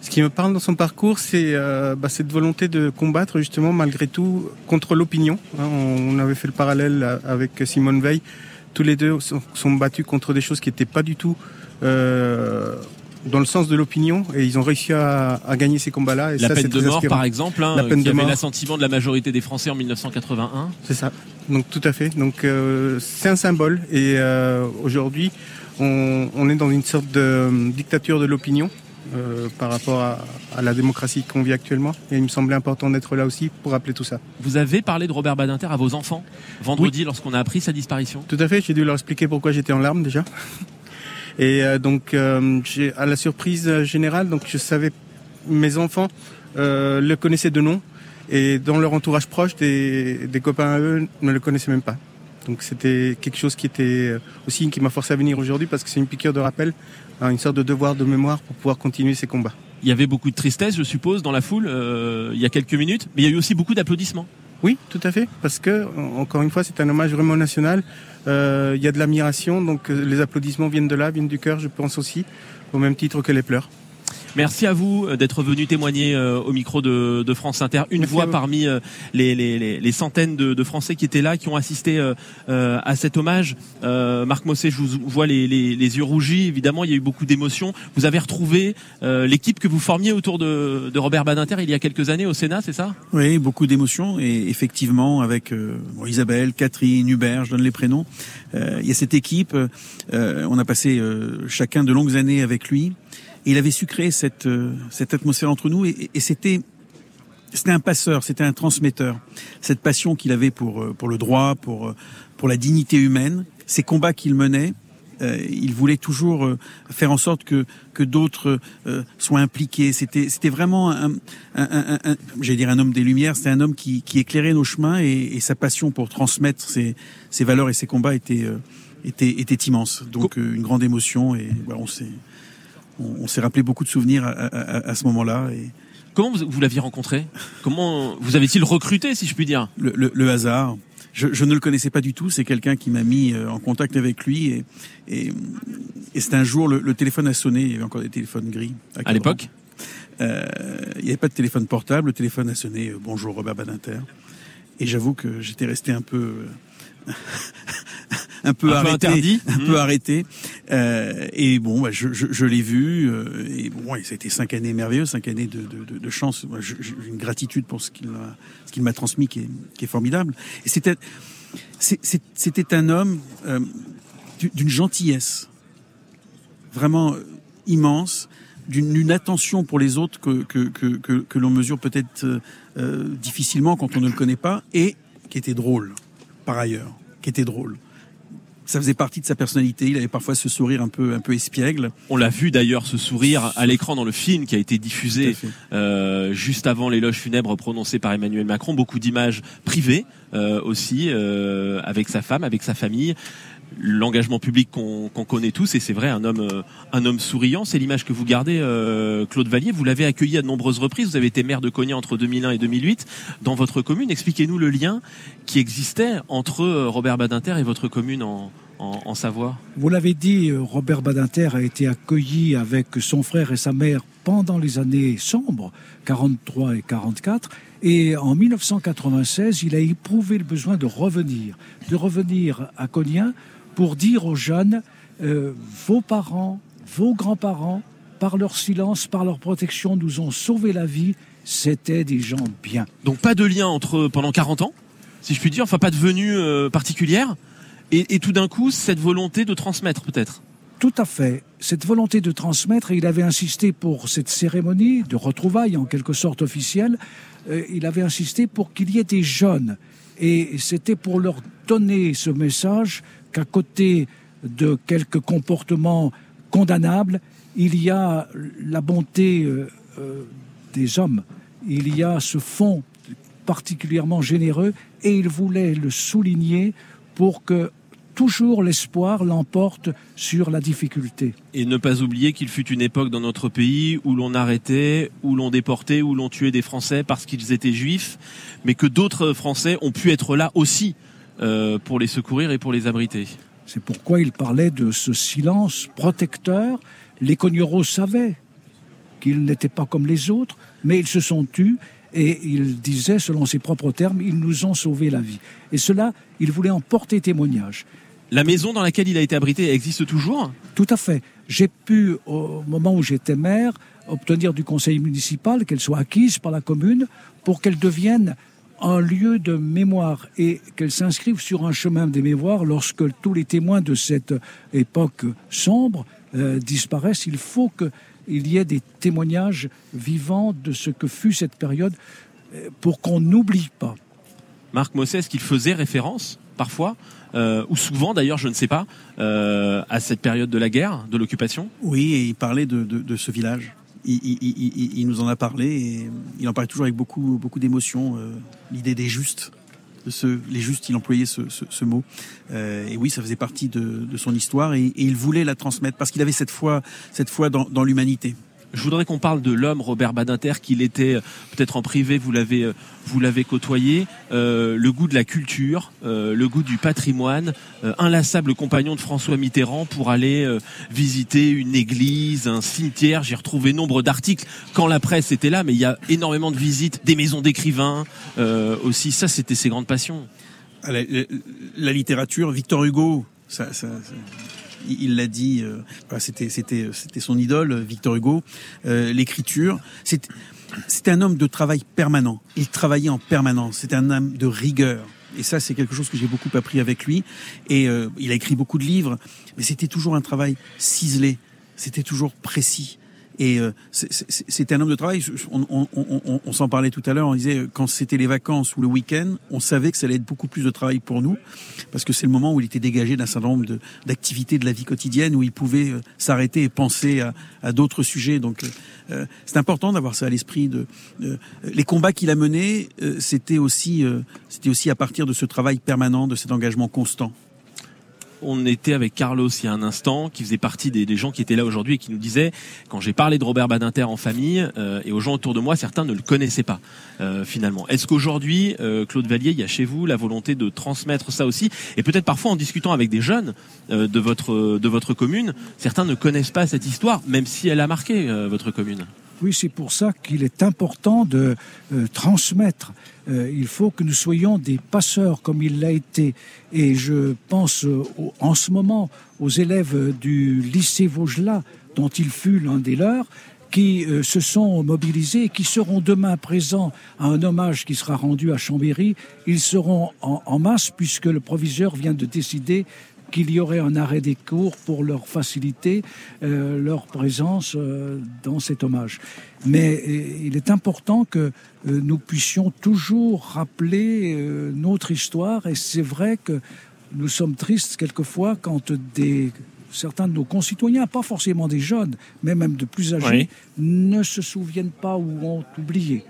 Ce qui me parle dans son parcours, c'est euh, bah, cette volonté de combattre justement malgré tout contre l'opinion. Hein, on, avait fait le parallèle avec Simone Veil. Tous les deux sont, battus contre des choses qui n'étaient pas du tout euh, dans le sens de l'opinion et ils ont réussi à, gagner ces combats-là. la peine de mort, par exemple, hein, la peine qui de avait l'assentiment de la majorité des Français en 1981. C'est ça. Donc tout à fait. Donc euh, c'est un symbole et euh, aujourd'hui on, on, est dans une sorte de dictature de l'opinion euh, par rapport à, la démocratie qu'on vit actuellement. Et il me semblait important d'être là aussi pour rappeler tout ça. Vous avez parlé de Robert Badinter à vos enfants vendredi lorsqu'on a appris sa disparition? Tout à fait, j'ai dû leur expliquer pourquoi j'étais en larmes déjà. Et euh, donc, euh, à la surprise générale, donc je savais, mes enfants le connaissaient de nom, et dans leur entourage proche, des, des copains à eux ne le connaissaient même pas. Donc c'était quelque chose qui était aussi qui m'a forcé à venir aujourd'hui parce que c'est une piqûre de rappel une sorte de devoir de mémoire pour pouvoir continuer ces combats. Il y avait beaucoup de tristesse, je suppose, dans la foule euh, il y a quelques minutes, mais il y a eu aussi beaucoup d'applaudissements. Oui, tout à fait, parce que encore une fois, c'est un hommage vraiment national. Euh, il y a de l'admiration, donc euh, les applaudissements viennent de là, viennent du cœur, je pense aussi, au même titre que les pleurs. Merci à vous euh, d'être venu témoigner euh, au micro de, de France Inter. Une voix parmi euh, les, les, les, centaines de, de, Français qui étaient là, qui ont assisté à cet hommage. Marc Mossé, je vous vois les, les, yeux rougis. Évidemment, il y a eu beaucoup d'émotions. Vous avez retrouvé l'équipe que vous formiez autour de, de, Robert Badinter il y a quelques années au Sénat, c'est ça? Oui, beaucoup d'émotions. Et effectivement, avec Isabelle, Catherine, Hubert, je donne les prénoms. il y a cette équipe. on a passé chacun de longues années avec lui il avait su créer cette, euh, cette atmosphère entre nous et, et c'était c'était un passeur, c'était un transmetteur. Cette passion qu'il avait pour euh, pour le droit, pour euh, pour la dignité humaine, ces combats qu'il menait, il voulait toujours faire en sorte que que d'autres soient impliqués. C'était c'était vraiment un, un, un, j'allais dire un homme des lumières. C'était un homme qui qui éclairait nos chemins et, et sa passion pour transmettre ses ses valeurs et ses combats était était était immense. Donc une grande émotion et voilà, on s'est on, s'est rappelé beaucoup de souvenirs à, ce moment-là. Et... Comment vous, l'aviez rencontré? Comment vous avez-il recruté, si je puis dire? Le, hasard. Je, ne le connaissais pas du tout. C'est quelqu'un qui m'a mis euh, en contact avec lui et, et, c'est un jour le, téléphone a sonné. Il y avait encore des téléphones gris. À, l'époque, euh, il n'y avait pas de téléphone portable. Le téléphone a sonné. Euh, bonjour Robert Badinter. Et j'avoue que j'étais resté un peu un peu arrêté, interdit. un peu mmh. arrêté. Euh, et bon, bah, je, je, je l'ai vu. Euh, et bon, ouais, ça a été cinq années merveilleuses, cinq années de, de, de chance. J'ai une gratitude pour ce qu'il m'a, ce qu'il m'a transmis, qui est, qui est formidable. Et c'était, c'était un homme euh, d'une gentillesse vraiment immense d'une attention pour les autres que, que, que, que, que l'on mesure peut-être euh, difficilement quand on ne le connaît pas, et qui était drôle, par ailleurs, qui était drôle ça faisait partie de sa personnalité. Il avait parfois ce sourire un peu un peu espiègle. On l'a vu d'ailleurs ce sourire à l'écran dans le film qui a été diffusé euh, juste avant l'éloge funèbre prononcé par Emmanuel Macron. Beaucoup d'images privées euh, aussi euh, avec sa femme, avec sa famille. L'engagement public qu'on connaît tous et c'est vrai un homme euh, un homme souriant c'est l'image que vous gardez euh, Claude Vallier. Vous l'avez accueilli à de nombreuses reprises. Vous avez été maire de Cognac entre 2001 et 2008 dans votre commune expliquez-nous le lien qui existait entre euh, Robert Badinter et votre commune en, en, Savoie. Vous l'avez dit, Robert Badinter a été accueilli avec son frère et sa mère pendant les années sombres, 43 et 44. Et en 1996, il a éprouvé le besoin de revenir, de revenir à Cognac pour dire aux jeunes, euh, vos parents, vos grands-parents, par leur silence, par leur protection, nous ont sauvé la vie. C'était des gens bien. Donc pas de lien entre pendant 40 ans, si je puis dire, enfin pas de venue euh, particulière, et, tout d'un coup cette volonté de transmettre peut-être? Tout à fait. Cette volonté de transmettre, il avait insisté pour cette cérémonie de retrouvailles en quelque sorte officielle, euh, il avait insisté pour qu'il y ait des jeunes. Et c'était pour leur donner ce message qu'à côté de quelques comportements condamnables, il y a la bonté euh, euh, des hommes, il y a ce fond particulièrement généreux, et il voulait le souligner pour que toujours l'espoir l'emporte sur la difficulté. Et ne pas oublier qu'il fut une époque dans notre pays où l'on arrêtait, où l'on déportait, où l'on tuait des Français parce qu'ils étaient juifs, mais que d'autres Français ont pu être là aussi pour les secourir et pour les abriter. C'est pourquoi il parlait de ce silence protecteur. Les Cogneros savaient qu'ils n'étaient pas comme les autres, mais ils se sont tus et il disait, selon ses propres termes, ils nous ont sauvé la vie. Et cela, il voulait en porter témoignage. La maison dans laquelle il a été abrité existe toujours? Tout à fait. J'ai pu, au moment où j'étais maire, obtenir du conseil municipal qu'elle soit acquise par la commune pour qu'elle devienne un lieu de mémoire et qu'elle s'inscrive sur un chemin des mémoires lorsque tous les témoins de cette époque sombre euh, disparaissent. Il faut qu'il y ait des témoignages vivants de ce que fut cette période euh, pour qu'on n'oublie pas. Marc Mosset, est-ce qu'il faisait référence parfois euh, ou souvent d'ailleurs, je ne sais pas, à cette période de la guerre, de l'occupation? Oui, et il parlait de ce village il, nous en a parlé et il en parlait toujours avec beaucoup, beaucoup d'émotion. Euh, l'idée des justes, de les justes, il employait ce, mot. Euh, et oui, ça faisait partie de, son histoire et, il voulait la transmettre parce qu'il avait cette foi, cette foi dans l'humanité. Je voudrais qu'on parle de l'homme Robert Badinter, qu'il était euh, peut-être en privé, vous l'avez euh, vous l'avez côtoyé, euh, le goût de la culture, le goût du patrimoine, inlassable compagnon de François Mitterrand pour aller visiter une église, un cimetière. J'ai retrouvé nombre d'articles quand la presse était là, mais il y a énormément de visites, des maisons d'écrivains aussi. Ça, c'était ses grandes passions. Ah, la, littérature, Victor Hugo, ça, ça il l'a dit, euh, c'était c'était c'était son idole, Victor Hugo. Euh, l'écriture, c'était un homme de travail permanent. Il travaillait en permanence. C'était un homme de rigueur. Et ça, c'est quelque chose que j'ai beaucoup appris avec lui. Et euh, il a écrit beaucoup de livres, mais c'était toujours un travail ciselé. C'était toujours précis. Et euh, c'était un homme de travail. On, s'en parlait tout à l'heure. On disait euh, quand c'était les vacances ou le week-end, on savait que ça allait être beaucoup plus de travail pour nous parce que c'est le moment où il était dégagé d'un certain nombre d'activités de, la vie quotidienne où il pouvait euh, s'arrêter et penser à, d'autres sujets. Donc c'est important d'avoir ça à l'esprit. De les combats qu'il a menés, c'était aussi c'était aussi à partir de ce travail permanent, de cet engagement constant on était avec Carlos il y a un instant, qui faisait partie des, gens qui étaient là aujourd'hui et qui nous disait, quand j'ai parlé de Robert Badinter en famille euh, et aux gens autour de moi, certains ne le connaissaient pas euh, finalement. Est-ce qu'aujourd'hui, euh, Claude Vallier, il y a chez vous la volonté de transmettre ça aussi? Et peut-être parfois en discutant avec des jeunes de votre de votre commune, certains ne connaissent pas cette histoire, même si elle a marqué votre commune. Oui, c'est pour ça qu'il est important de euh, transmettre. Euh, il faut que nous soyons des passeurs comme il l'a été. Et je pense euh, en ce moment aux élèves du lycée Vaugelas, dont il fut l'un des leurs, qui se sont mobilisés et qui seront demain présents à un hommage qui sera rendu à Chambéry. Ils seront en masse puisque le proviseur vient de décider qu'il y aurait un arrêt des cours pour leur faciliter euh, leur présence euh, dans cet hommage. Mais euh, il est important que nous puissions toujours rappeler notre histoire et c'est vrai que nous sommes tristes quelquefois quand des certains de nos concitoyens, pas forcément des jeunes, mais même de plus âgés, ne se souviennent pas ou ont oublié.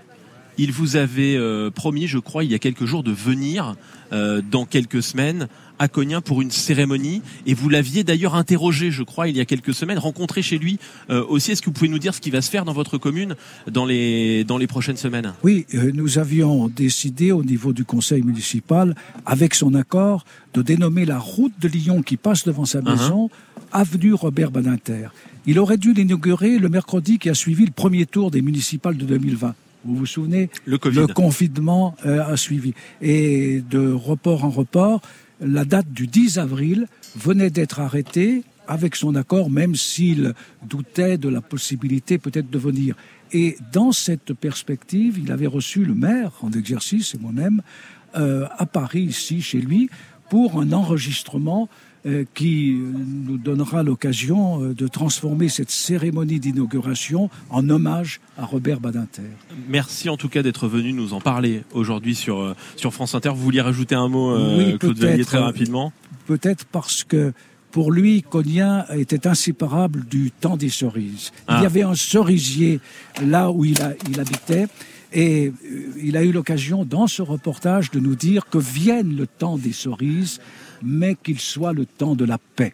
Il vous avait euh, promis, je crois, il y a quelques jours, de venir euh, dans quelques semaines à Cognin pour une cérémonie. Et vous l'aviez d'ailleurs interrogé, je crois, il y a quelques semaines, rencontré chez lui euh, aussi. Est-ce que vous pouvez nous dire ce qui va se faire dans votre commune dans les, dans les prochaines semaines? Oui, nous avions décidé au niveau du conseil municipal, avec son accord, de dénommer la route de Lyon qui passe devant sa Uh-huh. maison avenue Robert Badinter. Il aurait dû l'inaugurer le mercredi qui a suivi le premier tour des municipales de 2020. Vous vous souvenez? Le Covid. confinement euh, a suivi. Et de report en report, la date du 10 avril venait d'être arrêtée avec son accord, même s'il doutait de la possibilité peut-être de venir. Et dans cette perspective, il avait reçu le maire en exercice et moi-même euh, à Paris, ici, chez lui, pour un enregistrement qui nous donnera l'occasion euh, de transformer cette cérémonie d'inauguration en hommage à Robert Badinter. Merci en tout cas d'être venu nous en parler aujourd'hui sur, euh, sur France Inter. Vous vouliez rajouter un mot, euh, Oui, Claude. Vallier, très rapidement? Peut-être parce que pour lui, Cognin était inséparable du temps des cerises. Ah. Il y avait un cerisier là où il, a- il habitait. Et euh, il a eu l'occasion dans ce reportage de nous dire que vienne le temps des cerises, mais qu'il soit le temps de la paix.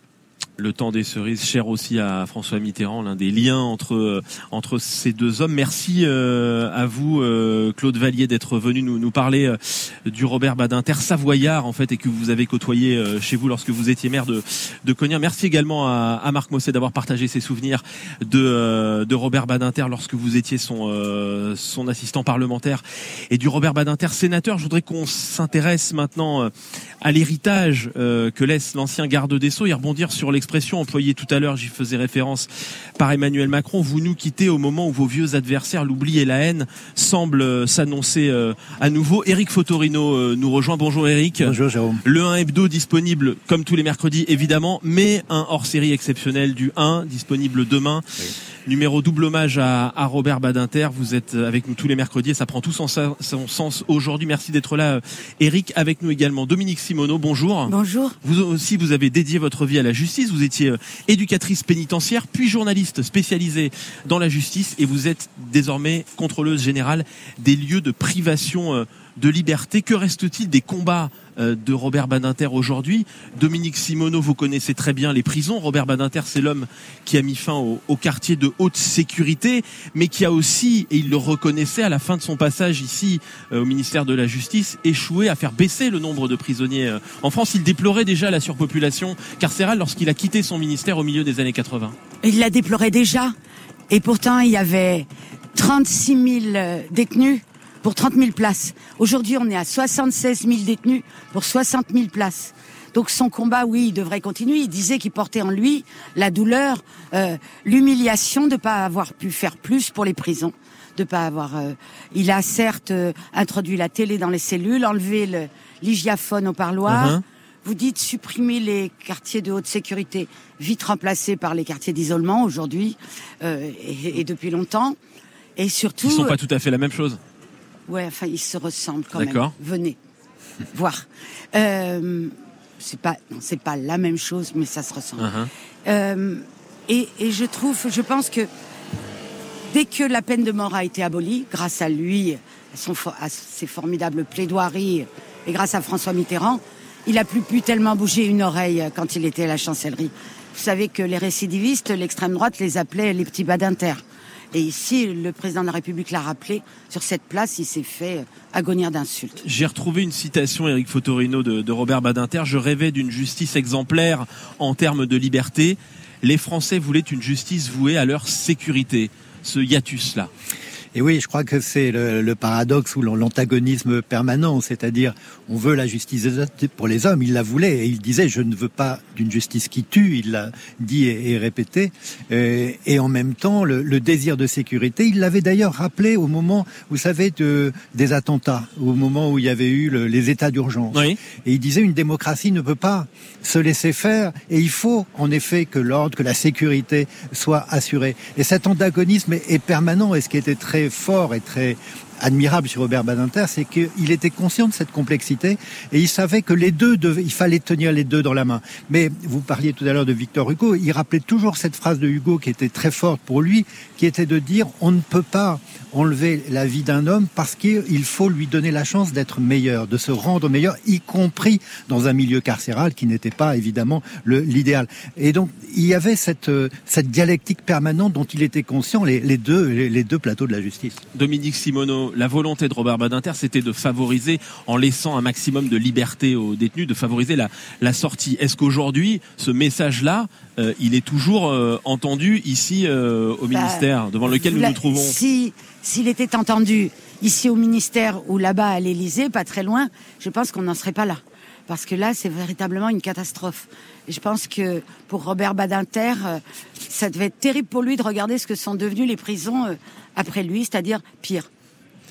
Le temps des cerises, cher aussi à François Mitterrand, l'un des liens entre euh, entre ces deux hommes. Merci euh, à vous, euh, Claude Vallier, d'être venu nous, nous parler euh, du Robert Badinter, savoyard en fait, et que vous avez côtoyé euh, chez vous lorsque vous étiez maire de de Cognin. Merci également à, à Marc Mosset d'avoir partagé ses souvenirs de euh, de Robert Badinter lorsque vous étiez son son assistant parlementaire et du Robert Badinter sénateur. Je voudrais qu'on s'intéresse maintenant à l'héritage que laisse l'ancien garde des Sceaux et rebondir sur l'expression employée tout à l'heure, j'y faisais référence par Emmanuel Macron, vous nous quittez au moment où vos vieux adversaires, l'oubli et la haine, semblent euh, s'annoncer euh, à nouveau. Eric Fotorino euh, nous rejoint. Bonjour Eric. Bonjour Jérôme. Le 1 hebdo disponible comme tous les mercredis évidemment, mais un hors-série exceptionnel du 1 disponible demain. Numéro double hommage à, à Robert Badinter. Vous êtes avec nous tous les mercredis et ça prend tout son, son sens aujourd'hui. Merci d'être là euh, Eric. Avec nous également Dominique Simoneau. Bonjour. Bonjour. Vous aussi, vous avez dédié votre vie à la justice. Vous étiez euh, éducatrice pénitentiaire, puis journaliste spécialisée dans la justice, et vous êtes désormais contrôleuse générale des lieux de privation euh, de liberté. Que reste-t-il des combats euh, de Robert Badinter aujourd'hui? Dominique Simoneau, vous connaissez très bien les prisons. Robert Badinter, c'est l'homme qui a mis fin au, quartier de haute sécurité, mais qui a aussi, et il le reconnaissait à la fin de son passage ici euh, au ministère de la Justice, échoué à faire baisser le nombre de prisonniers euh, en France. Il déplorait déjà la surpopulation carcérale lorsqu'il a quitté son ministère au milieu des années 80. Il la déplorait déjà. Et pourtant, il y avait 36 000 euh, détenus pour 30 000 places. Aujourd'hui, on est à 76 000 détenus pour 60 000 places. Donc son combat, oui, il devrait continuer. Il disait qu'il portait en lui la douleur, euh, l'humiliation de ne pas avoir pu faire plus pour les prisons. De pas avoir. euh, il a certes euh, introduit la télé dans les cellules, enlevé le- l'hygiaphone au parloir. Mhm. Vous dites supprimer les quartiers de haute sécurité, vite remplacés par les quartiers d'isolement aujourd'hui et, et depuis longtemps. Et surtout, Ils sont pas tout à fait la même chose. Ouais, enfin, ils se ressemblent quand même. Venez voir. Euh, c'est pas, non, c'est pas la même chose, mais ça se ressemble. Uh-huh. Euh, et, et je trouve, je pense que dès que la peine de mort a été abolie, grâce à lui, à, son fo- à ses formidables plaidoiries, et grâce à François Mitterrand, il a plus pu tellement bouger une oreille quand il était à la chancellerie. Vous savez que les récidivistes, l'extrême droite les appelait les petits badinter. Et ici, le président de la République l'a rappelé, sur cette place, il s'est fait agonir d'insultes. J'ai retrouvé une citation, Eric Fotorino, de, de Robert Badinter. Je rêvais d'une justice exemplaire en termes de liberté. Les Français voulaient une justice vouée à leur sécurité. Ce hiatus-là. Et oui, je crois que c'est le, le paradoxe ou l'antagonisme permanent, c'est-à-dire on veut la justice pour les hommes, il la voulait et il disait je ne veux pas d'une justice qui tue, il l'a dit et, et répété, Euh, et en même temps le, le désir de sécurité, il l'avait d'ailleurs rappelé au moment, vous savez, de, des attentats, au moment où il y avait eu le- les états d'urgence. Oui. Et il disait une démocratie ne peut pas se laisser faire et il faut en effet que l'ordre, que la sécurité soit assurée. Et cet antagonisme est, est permanent et ce qui était très fort et très admirable chez Robert Badinter, c'est qu'il était conscient de cette complexité et il savait que les deux, devaient, il fallait tenir les deux dans la main. Mais vous parliez tout à l'heure de Victor Hugo, il rappelait toujours cette phrase de Hugo qui était très forte pour lui, qui était de dire on ne peut pas enlever la vie d'un homme parce qu'il faut lui donner la chance d'être meilleur, de se rendre meilleur, y compris dans un milieu carcéral qui n'était pas évidemment l'idéal. Et donc il y avait cette, cette dialectique permanente dont il était conscient, les, deux, les, deux plateaux de la justice. Dominique Simoneau, la volonté de Robert Badinter, c'était de favoriser, en laissant un maximum de liberté aux détenus, de favoriser la, la sortie. Est-ce qu'aujourd'hui, ce message-là, euh, il est toujours euh, entendu ici euh, au bah, ministère, devant lequel nous nous trouvons Si s'il était entendu ici au ministère ou là-bas à l'Élysée, pas très loin, je pense qu'on n'en serait pas là. Parce que là, c'est véritablement une catastrophe. Et je pense que pour Robert Badinter, ça devait être terrible pour lui de regarder ce que sont devenues les prisons après lui, c'est-à-dire pire.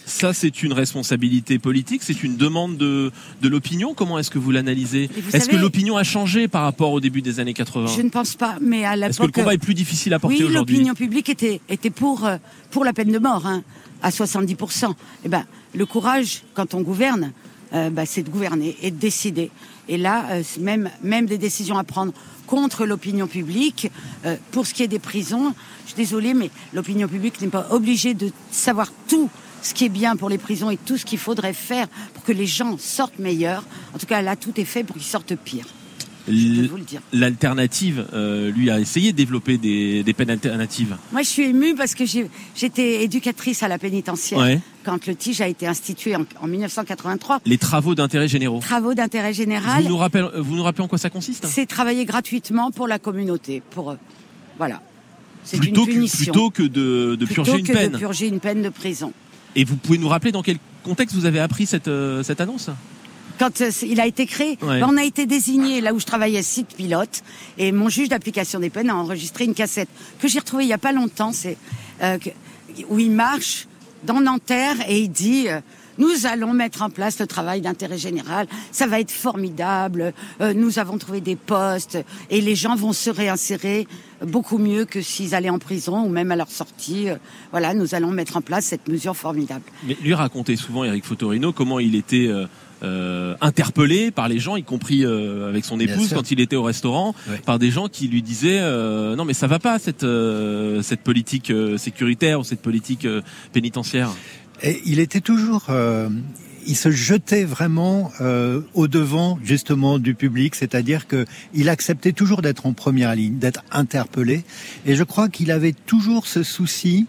Ça, c'est une responsabilité politique, c'est une demande de, de l'opinion. Comment est-ce que vous l'analysez Est-ce que l'opinion a changé par rapport au début des années 80 Je ne pense pas, mais à l'époque... Est-ce que le combat est plus difficile à porter oui, aujourd'hui l'opinion publique était, était pour, euh, pour la peine de mort, hein, à 70%. Eh ben, le courage, quand on gouverne, euh, bah, c'est de gouverner et de décider. Et là, euh, même, même des décisions à prendre contre l'opinion publique, euh, pour ce qui est des prisons, je suis désolée, mais l'opinion publique n'est pas obligée de savoir tout ce qui est bien pour les prisons et tout ce qu'il faudrait faire pour que les gens sortent meilleurs. En tout cas, là, tout est fait pour qu'ils sortent pire. L'alternative, euh, lui, a essayé de développer des, des, peines alternatives. Moi, je suis émue parce que j'étais éducatrice à la pénitentiaire quand le TIGE a été institué en, en 1983. Les travaux d'intérêt généraux. Travaux d'intérêt général. Vous nous, rappelez, vous nous rappelez en quoi ça consiste C'est travailler gratuitement pour la communauté. Pour, euh, voilà. C'est une punition. plutôt que de, de plutôt purger une peine. de purger une peine de prison. Et vous pouvez nous rappeler dans quel contexte vous avez appris cette, euh, cette annonce quand euh, il a été créé, Ouais. on a été désigné là où je travaillais site pilote et mon juge d'application des peines a enregistré une cassette que j'ai retrouvée il y a pas longtemps, c'est euh, où il marche dans Nanterre et il dit euh, nous allons mettre en place le travail d'intérêt général, ça va être formidable, euh, nous avons trouvé des postes et les gens vont se réinsérer beaucoup mieux que s'ils allaient en prison ou même à leur sortie. Euh, Voilà, nous allons mettre en place cette mesure formidable. Mais lui racontait souvent, Eric Fotorino, comment il était euh, euh, interpellé par les gens, y compris euh, avec son épouse quand il était au restaurant, par des gens qui lui disaient euh, non mais ça va pas cette euh, cette politique euh, sécuritaire ou cette politique euh, pénitentiaire. Et il était toujours, euh, il se jetait vraiment euh, au devant justement du public, c'est-à-dire que il acceptait toujours d'être en première ligne, d'être interpellé, et je crois qu'il avait toujours ce souci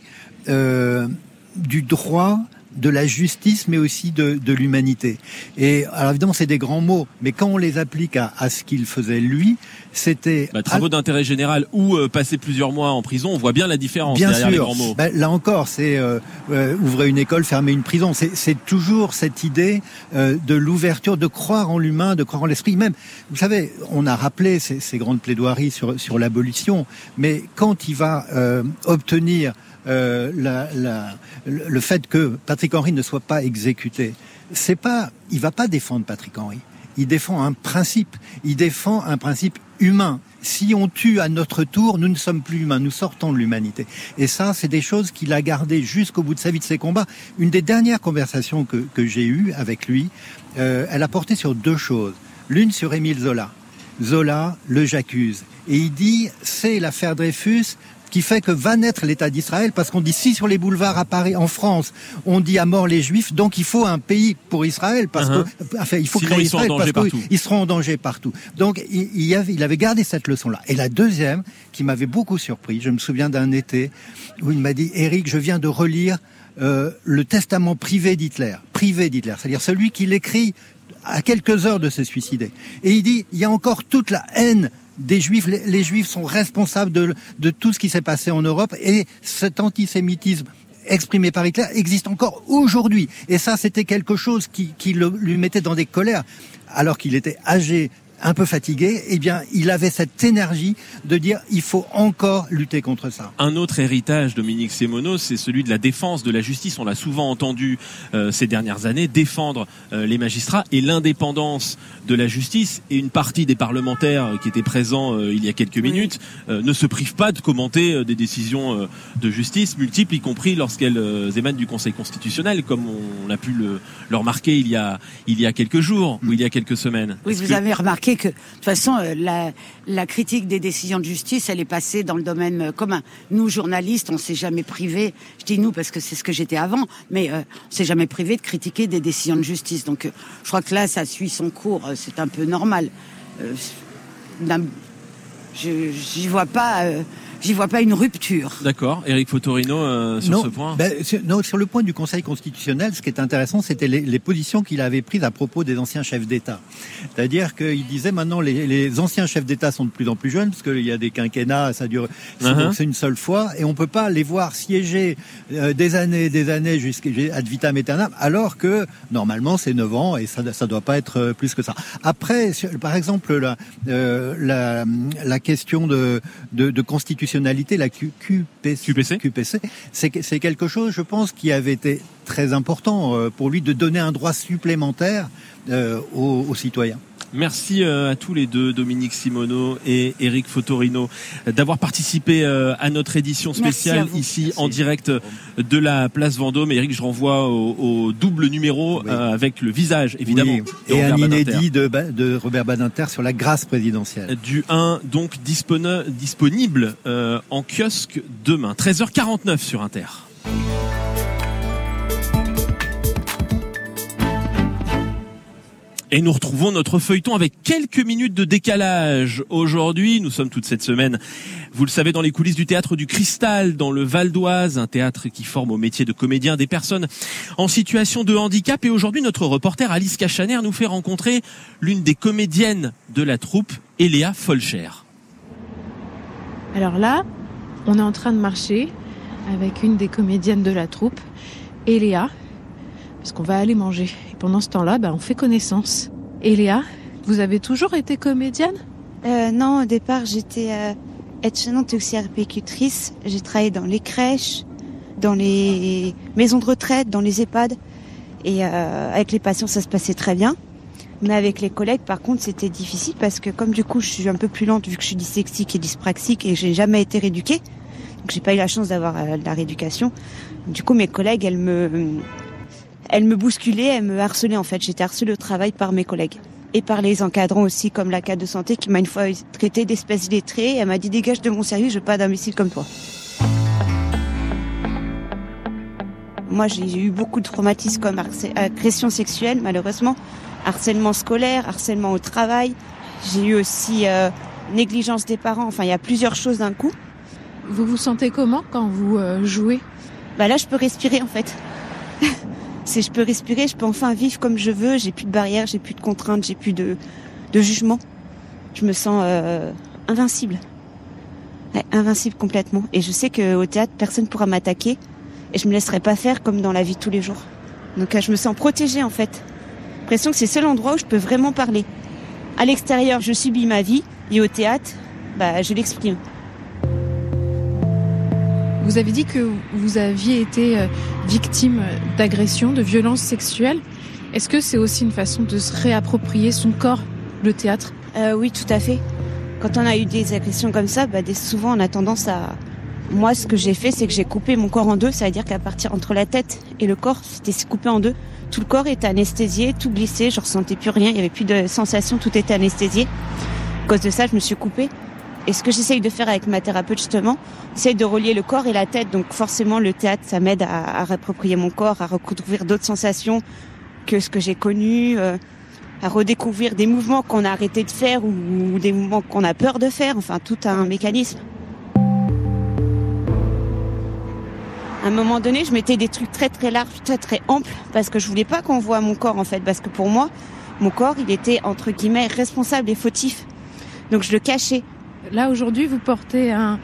euh, du droit de la justice, mais aussi de, de l'humanité. Et alors évidemment, c'est des grands mots, mais quand on les applique à, à ce qu'il faisait lui, c'était Bah, travaux d'intérêt général ou euh, passer plusieurs mois en prison, on voit bien la différence Bien derrière les sûr. grands mots. Ben, là encore, c'est euh, euh, ouvrir une école, fermer une prison. C'est c'est toujours cette idée euh, de l'ouverture, de croire en l'humain, de croire en l'esprit. Même, vous savez, on a rappelé ces, ces grandes plaidoiries sur, sur l'abolition, mais quand il va euh, obtenir euh, le fait que Patrick Henry ne soit pas exécuté, c'est pas, il va pas défendre Patrick Henry. Il défend un principe. Il défend un principe humain. Si on tue à notre tour, nous ne sommes plus humains, nous sortons de l'humanité. Et ça, c'est des choses qu'il a gardées jusqu'au bout de sa vie, de ses combats. Une des dernières conversations que, que j'ai eues avec lui, euh, elle a porté sur deux choses. L'une sur Émile Zola. Zola, le j'accuse. Et il dit, c'est l'affaire Dreyfus qui fait que va naître l'État d'Israël, parce qu'on dit si sur les boulevards à Paris, en France, on dit à mort les Juifs, donc il faut un pays pour Israël, parce Uh-huh. que, enfin, il faut Sinon, créer ils Israël, parce qu'ils seront en danger partout. Donc il, avait, il avait gardé cette leçon-là. Et la deuxième, qui m'avait beaucoup surpris, je me souviens d'un été où il m'a dit, Eric, je viens de relire euh, le testament privé d'Hitler, privé d'Hitler, c'est-à-dire celui qu'il écrit à quelques heures de se suicider. Et il dit, il y a encore toute la haine des juifs. Les, juifs sont responsables de, tout ce qui s'est passé en Europe et cet antisémitisme exprimé par Hitler existe encore aujourd'hui. Et ça, c'était quelque chose qui, lui mettait dans des colères, alors qu'il était âgé un peu fatigué, eh bien, il avait cette énergie de dire il faut encore lutter contre ça. Un autre héritage, Dominique Simono, c'est celui de la défense de la justice. On l'a souvent entendu euh, ces dernières années défendre euh, les magistrats et l'indépendance de la justice. Et une partie des parlementaires qui étaient présents euh, il y a quelques minutes ne se privent pas de commenter des décisions de justice multiples, y compris lorsqu'elles émanent du Conseil constitutionnel, comme on a pu le, le, remarquer il y a il y a quelques jours ou il y a quelques semaines. Oui, vous avez remarqué que de toute façon la, la critique des décisions de justice, elle est passée dans le domaine commun. Nous journalistes, on s'est jamais privé. Je dis nous parce que c'est ce que j'étais avant, mais euh, on s'est jamais privé de critiquer des décisions de justice. Donc, euh, je crois que là, ça suit son cours. Euh, c'est un peu normal. Euh, j'y vois pas. J'y vois pas une rupture. D'accord. Eric Fotorino euh, sur ce point. Ben, non, sur le point du Conseil constitutionnel, ce qui est intéressant, c'était les, les, positions qu'il avait prises à propos des anciens chefs d'État. C'est-à-dire qu'il disait maintenant les, les anciens chefs d'État sont de plus en plus jeunes parce qu'il y a des quinquennats, ça dure, uh -huh. c'est une seule fois, et on peut pas les voir siéger euh, des années, des années jusqu'à ad vitam aeternam, alors que normalement c'est 9 ans et ça, ça doit pas être euh, plus que ça. Après, par exemple, la, euh, la, la question de, de, de constitution la QPC, QPC, QPC c'est quelque chose, je pense, qui avait été très important euh, pour lui de donner un droit supplémentaire euh, aux, aux citoyens. Merci euh, à tous les deux, Dominique Simono et Eric Fotorino, d'avoir participé à notre édition spéciale ici Merci. en direct de la place Vendôme. Eric, je renvoie au, au double numéro oui. euh, avec le visage, évidemment. Oui. Et un inédit de, de, Robert Badinter sur la grâce présidentielle. Du 1, donc disponible euh, en kiosque demain, 13h49 sur Inter. Et nous retrouvons notre feuilleton avec quelques minutes de décalage. Aujourd'hui, nous sommes toute cette semaine, vous le savez, dans les coulisses du théâtre du Cristal, dans le Val d'Oise, un théâtre qui forme au métier de comédien des personnes en situation de handicap. Et aujourd'hui, notre reporter Alice Cachaner nous fait rencontrer l'une des comédiennes de la troupe, Eléa Folcher. Alors là, on est en train de marcher avec une des comédiennes de la troupe, Eléa, parce qu'on va aller manger. Et pendant ce temps-là, bah, on fait connaissance. Et Léa, vous avez toujours été comédienne? Euh, Non, au départ, j'étais euh, aide-soignante et aussi répécutrice. J'ai travaillé dans les crèches, dans les maisons de retraite, dans les EHPAD. Et euh, avec les patients, ça se passait très bien. Mais avec les collègues, par contre, c'était difficile parce que comme du coup, je suis un peu plus lente vu que je suis dyslexique et dyspraxique et j'ai jamais été rééduquée. Donc j'ai pas eu la chance d'avoir euh, la rééducation. Du coup, mes collègues, elles me elle me bousculait, elle me harcelait en fait. J'étais harcelée au travail par mes collègues et par les encadrants aussi, comme la cadre de santé qui m'a une fois traité d'espèce illettrée. Elle m'a dit dégage de mon service, je veux pas d'imbécile comme toi. Moi, j'ai eu beaucoup de traumatismes comme agression sexuelle, malheureusement, harcèlement scolaire, harcèlement au travail. J'ai eu aussi euh, négligence des parents. Enfin, il y a plusieurs choses d'un coup. Vous vous sentez comment quand vous euh, jouez? Bah là, je peux respirer en fait. c'est je peux respirer, je peux enfin vivre comme je veux, j'ai plus de barrières, j'ai plus de contraintes, j'ai plus de, de jugement. Je me sens euh, invincible. Invincible complètement. Et je sais qu'au théâtre, personne pourra m'attaquer et je me laisserai pas faire comme dans la vie tous les jours. Donc je me sens protégée en fait. L'impression que c'est le seul endroit où je peux vraiment parler. À l'extérieur, je subis ma vie et au théâtre, bah, je l'exprime. Vous avez dit que vous aviez été euh, victime d'agressions, de violences sexuelles. Est-ce que c'est aussi une façon de se réapproprier son corps, le théâtre? Euh, Oui, tout à fait. Quand on a eu des agressions comme ça, bah, souvent on a tendance à... Moi, ce que j'ai fait, c'est que j'ai coupé mon corps en deux. Ça veut dire qu'à partir entre la tête et le corps, c'était coupé en deux. Tout le corps était anesthésié, tout glissé, je ressentais plus rien, il y avait plus de sensations, tout était anesthésié. À cause de ça, je me suis coupée. Et ce que j'essaye de faire avec ma thérapeute justement, c'est de relier le corps et la tête. Donc forcément, le théâtre, ça m'aide à, réapproprier mon corps, à recouvrir d'autres sensations que ce que j'ai connu, euh, à redécouvrir des mouvements qu'on a arrêté de faire ou, ou des mouvements qu'on a peur de faire. Enfin, tout un mécanisme. À un moment donné, je mettais des trucs très très larges, très très amples, parce que je voulais pas qu'on voit mon corps en fait, parce que pour moi, mon corps, il était entre guillemets responsable et fautif. Donc je le cachais. Là, aujourd'hui, vous portez un,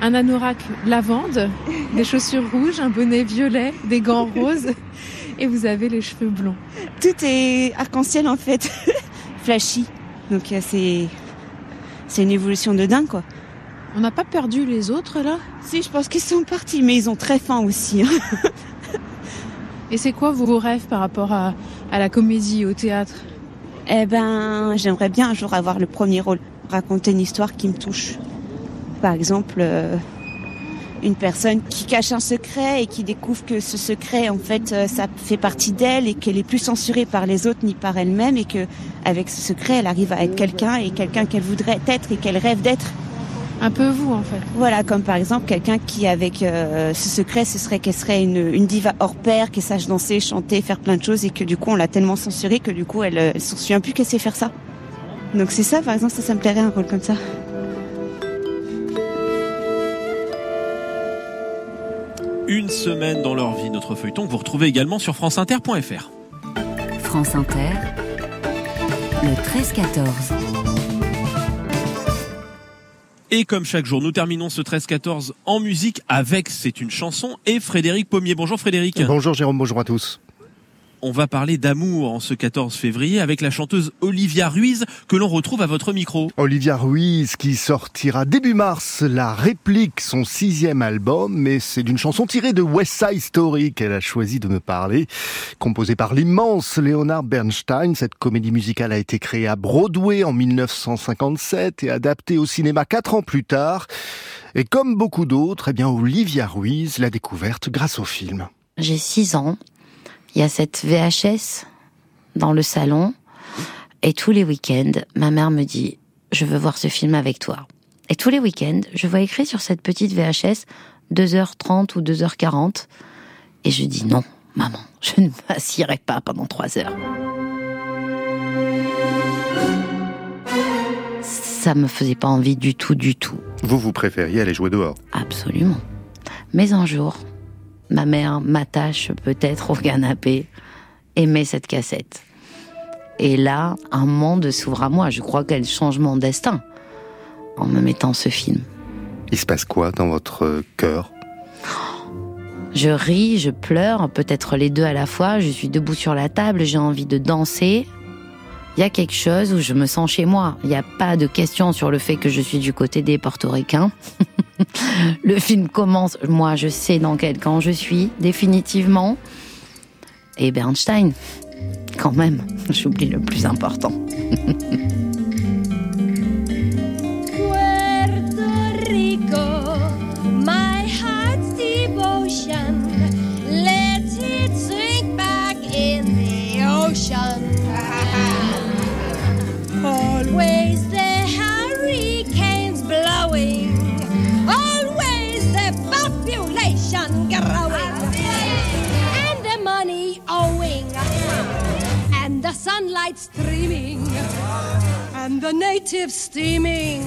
un anorak lavande, des chaussures rouges, un bonnet violet, des gants roses et vous avez les cheveux blonds. Tout est arc-en-ciel en fait, flashy. Donc euh, c'est c'est une évolution de dingue quoi. On n'a pas perdu les autres là? Si, je pense qu'ils sont partis, mais ils ont très faim aussi. hein. Et c'est quoi vos rêves par rapport à, à la comédie, au théâtre? Eh ben, j'aimerais bien un jour avoir le premier rôle, raconter une histoire qui me touche. Par exemple, euh, une personne qui cache un secret et qui découvre que ce secret, en fait, euh, ça fait partie d'elle et qu'elle est plus censurée par les autres ni par elle-même et que avec ce secret, elle arrive à être quelqu'un et quelqu'un qu'elle voudrait être et qu'elle rêve d'être. Un peu vous, en fait. Voilà, comme par exemple quelqu'un qui, avec euh, ce secret, ce serait qu'elle serait une, une diva hors pair, qui sache danser, chanter, faire plein de choses et que du coup, on l'a tellement censurée que du coup, elle, elle s'en souvient plus qu'elle sait faire ça. Donc c'est ça, par exemple, ça, ça me plairait un rôle comme ça. Une semaine dans leur vie, notre feuilleton, que vous retrouvez également sur franceinter.fr. France Inter, le 13-14. Et comme chaque jour, nous terminons ce 13-14 en musique avec C'est une chanson et Frédéric Pommier. Bonjour Frédéric. Bonjour Jérôme, bonjour à tous. On va parler d'amour en ce 14 février avec la chanteuse Olivia Ruiz que l'on retrouve à votre micro. Olivia Ruiz qui sortira début mars la réplique, son sixième album, mais c'est d'une chanson tirée de West Side Story qu'elle a choisi de me parler. Composée par l'immense Leonard Bernstein, cette comédie musicale a été créée à Broadway en 1957 et adaptée au cinéma quatre ans plus tard. Et comme beaucoup d'autres, eh bien Olivia Ruiz l'a découverte grâce au film. J'ai 6 ans. Il y a cette VHS dans le salon. Et tous les week-ends, ma mère me dit, je veux voir ce film avec toi. Et tous les week-ends, je vois écrit sur cette petite VHS 2h30 ou 2h40. Et je dis non, maman, je ne m'assierai pas pendant 3 heures. Ça me faisait pas envie du tout, du tout. Vous, vous préfériez aller jouer dehors? Absolument. Mais un jour, ma mère m'attache peut-être au canapé et met cette cassette. Et là, un monde s'ouvre à moi. Je crois qu'elle change mon destin en me mettant ce film. Il se passe quoi dans votre cœur? Je ris, je pleure, peut-être les deux à la fois. Je suis debout sur la table, j'ai envie de danser. Il y a quelque chose où je me sens chez moi. Il n'y a pas de question sur le fait que je suis du côté des portoricains. le film commence, moi je sais dans quel camp je suis, définitivement. Et Bernstein, quand même, j'oublie le plus important. Puerto. Let it sink back in the ocean. Growing. And the money owing. And the sunlight streaming. And the natives steaming.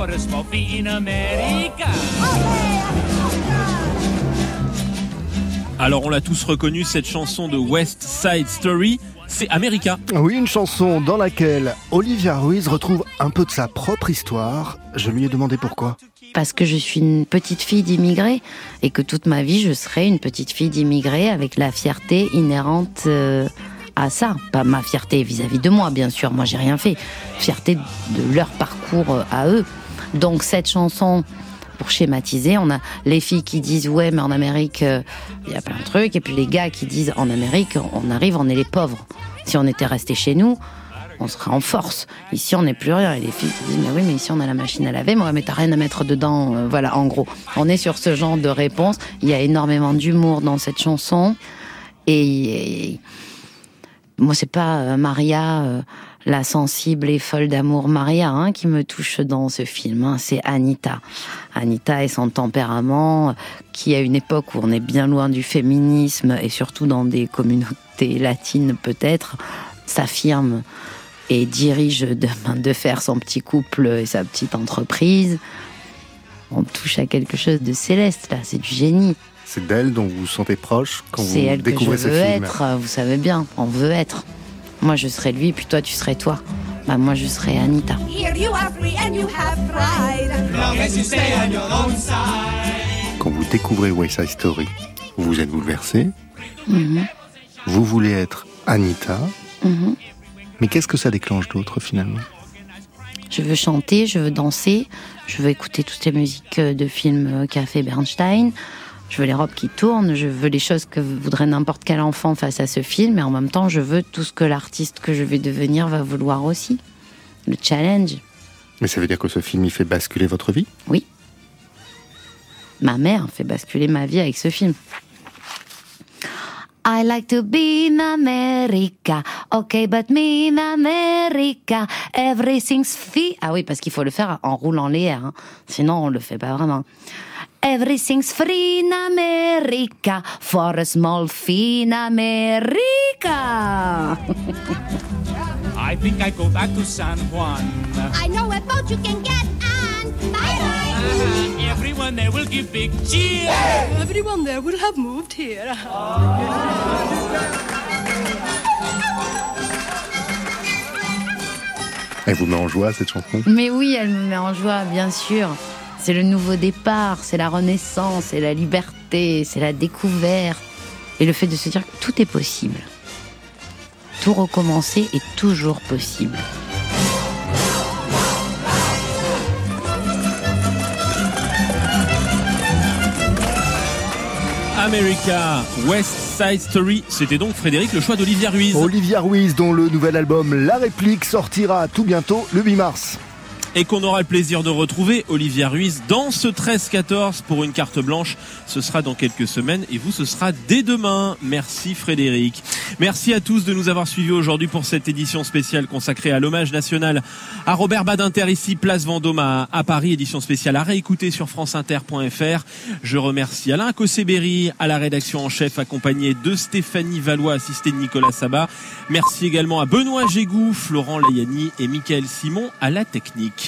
In America. Alors on l'a tous reconnu, cette chanson de West Side Story, c'est America. Oui, une chanson dans laquelle Olivia Ruiz retrouve un peu de sa propre histoire. Je lui ai demandé pourquoi. Parce que je suis une petite fille d'immigrés et que toute ma vie je serai une petite fille d'immigrés avec la fierté inhérente euh, à ça. Pas ma fierté vis-à-vis de moi, bien sûr, moi j'ai rien fait. Fierté de leur parcours euh, à eux. Donc cette chanson, pour schématiser, on a les filles qui disent ouais mais en Amérique euh, il y a plein de trucs et puis les gars qui disent en Amérique on arrive on est les pauvres. Si on était resté chez nous, on serait en force. Ici on n'est plus rien et les filles qui disent mais oui mais ici on a la machine à laver, mais ouais, mais t'as rien à mettre dedans. Euh, voilà en gros, on est sur ce genre de réponse. Il y a énormément d'humour dans cette chanson et, et moi c'est pas euh, Maria. euh, la sensible et folle d'amour Maria hein, qui me touche dans ce film. hein, c'est Anita. Anita et son tempérament, qui à une époque où on est bien loin du féminisme et surtout dans des communautés latines peut-être, s'affirme et dirige de main de fer son petit couple et sa petite entreprise. On touche à quelque chose de céleste là, c'est du génie. C'est d'elle dont vous vous sentez proche quand vous C'est elle que je découvrez veux ce film. être, euh, vous savez bien, on veut être. Moi je serai lui, puis toi tu serais toi. Bah moi je serai Anita. Quand vous découvrez West Side Story, vous êtes bouleversé, Mhm, vous voulez être Anita, mhm. mais qu'est-ce que ça déclenche d'autre finalement? Je veux chanter, je veux danser, je veux écouter toutes les musiques euh, de films euh, qu'a fait Bernstein. Je veux les robes qui tournent, je veux les choses que voudrait n'importe quel enfant face à ce film, et en même temps, je veux tout ce que l'artiste que je vais devenir va vouloir aussi. Le challenge. Mais ça veut dire que ce film il fait basculer votre vie? Oui. Ma mère fait basculer ma vie avec ce film. I like to be in America, okay, but me in America, everything's free. Ah oui, parce qu'il faut le faire en roulant les airs, hein. sinon on le fait pas vraiment. Everything's free in America, for a small fee in America. I think I go back to San Juan. I know a boat you can get on. Bye bye. Uh, everyone there will give big cheer. Everyone there will have moved here. Elle vous met en joie cette chanson? Mais oui, elle me met en joie, bien sûr. C'est le nouveau départ, c'est la renaissance, c'est la liberté, c'est la découverte. Et le fait de se dire que tout est possible. Tout recommencer est toujours possible. America, West Side Story. C'était donc Frédéric le choix d'Olivia Ruiz. Olivia Ruiz, dont le nouvel album La Réplique sortira tout bientôt le 8 mars. Et qu'on aura le plaisir de retrouver Olivia Ruiz dans ce 13-14 pour une carte blanche. Ce sera dans quelques semaines et vous, ce sera dès demain. Merci Frédéric. Merci à tous de nous avoir suivis aujourd'hui pour cette édition spéciale consacrée à l'hommage national à Robert Badinter ici, place Vendôme à, Paris, édition spéciale à réécouter sur franceinter.fr. Je remercie Alain Cossé-Berry à la rédaction en chef accompagné de Stéphanie Valois, assistée de Nicolas Sabat. Merci également à Benoît Gégou, Florent Layani et Michael Simon à la technique.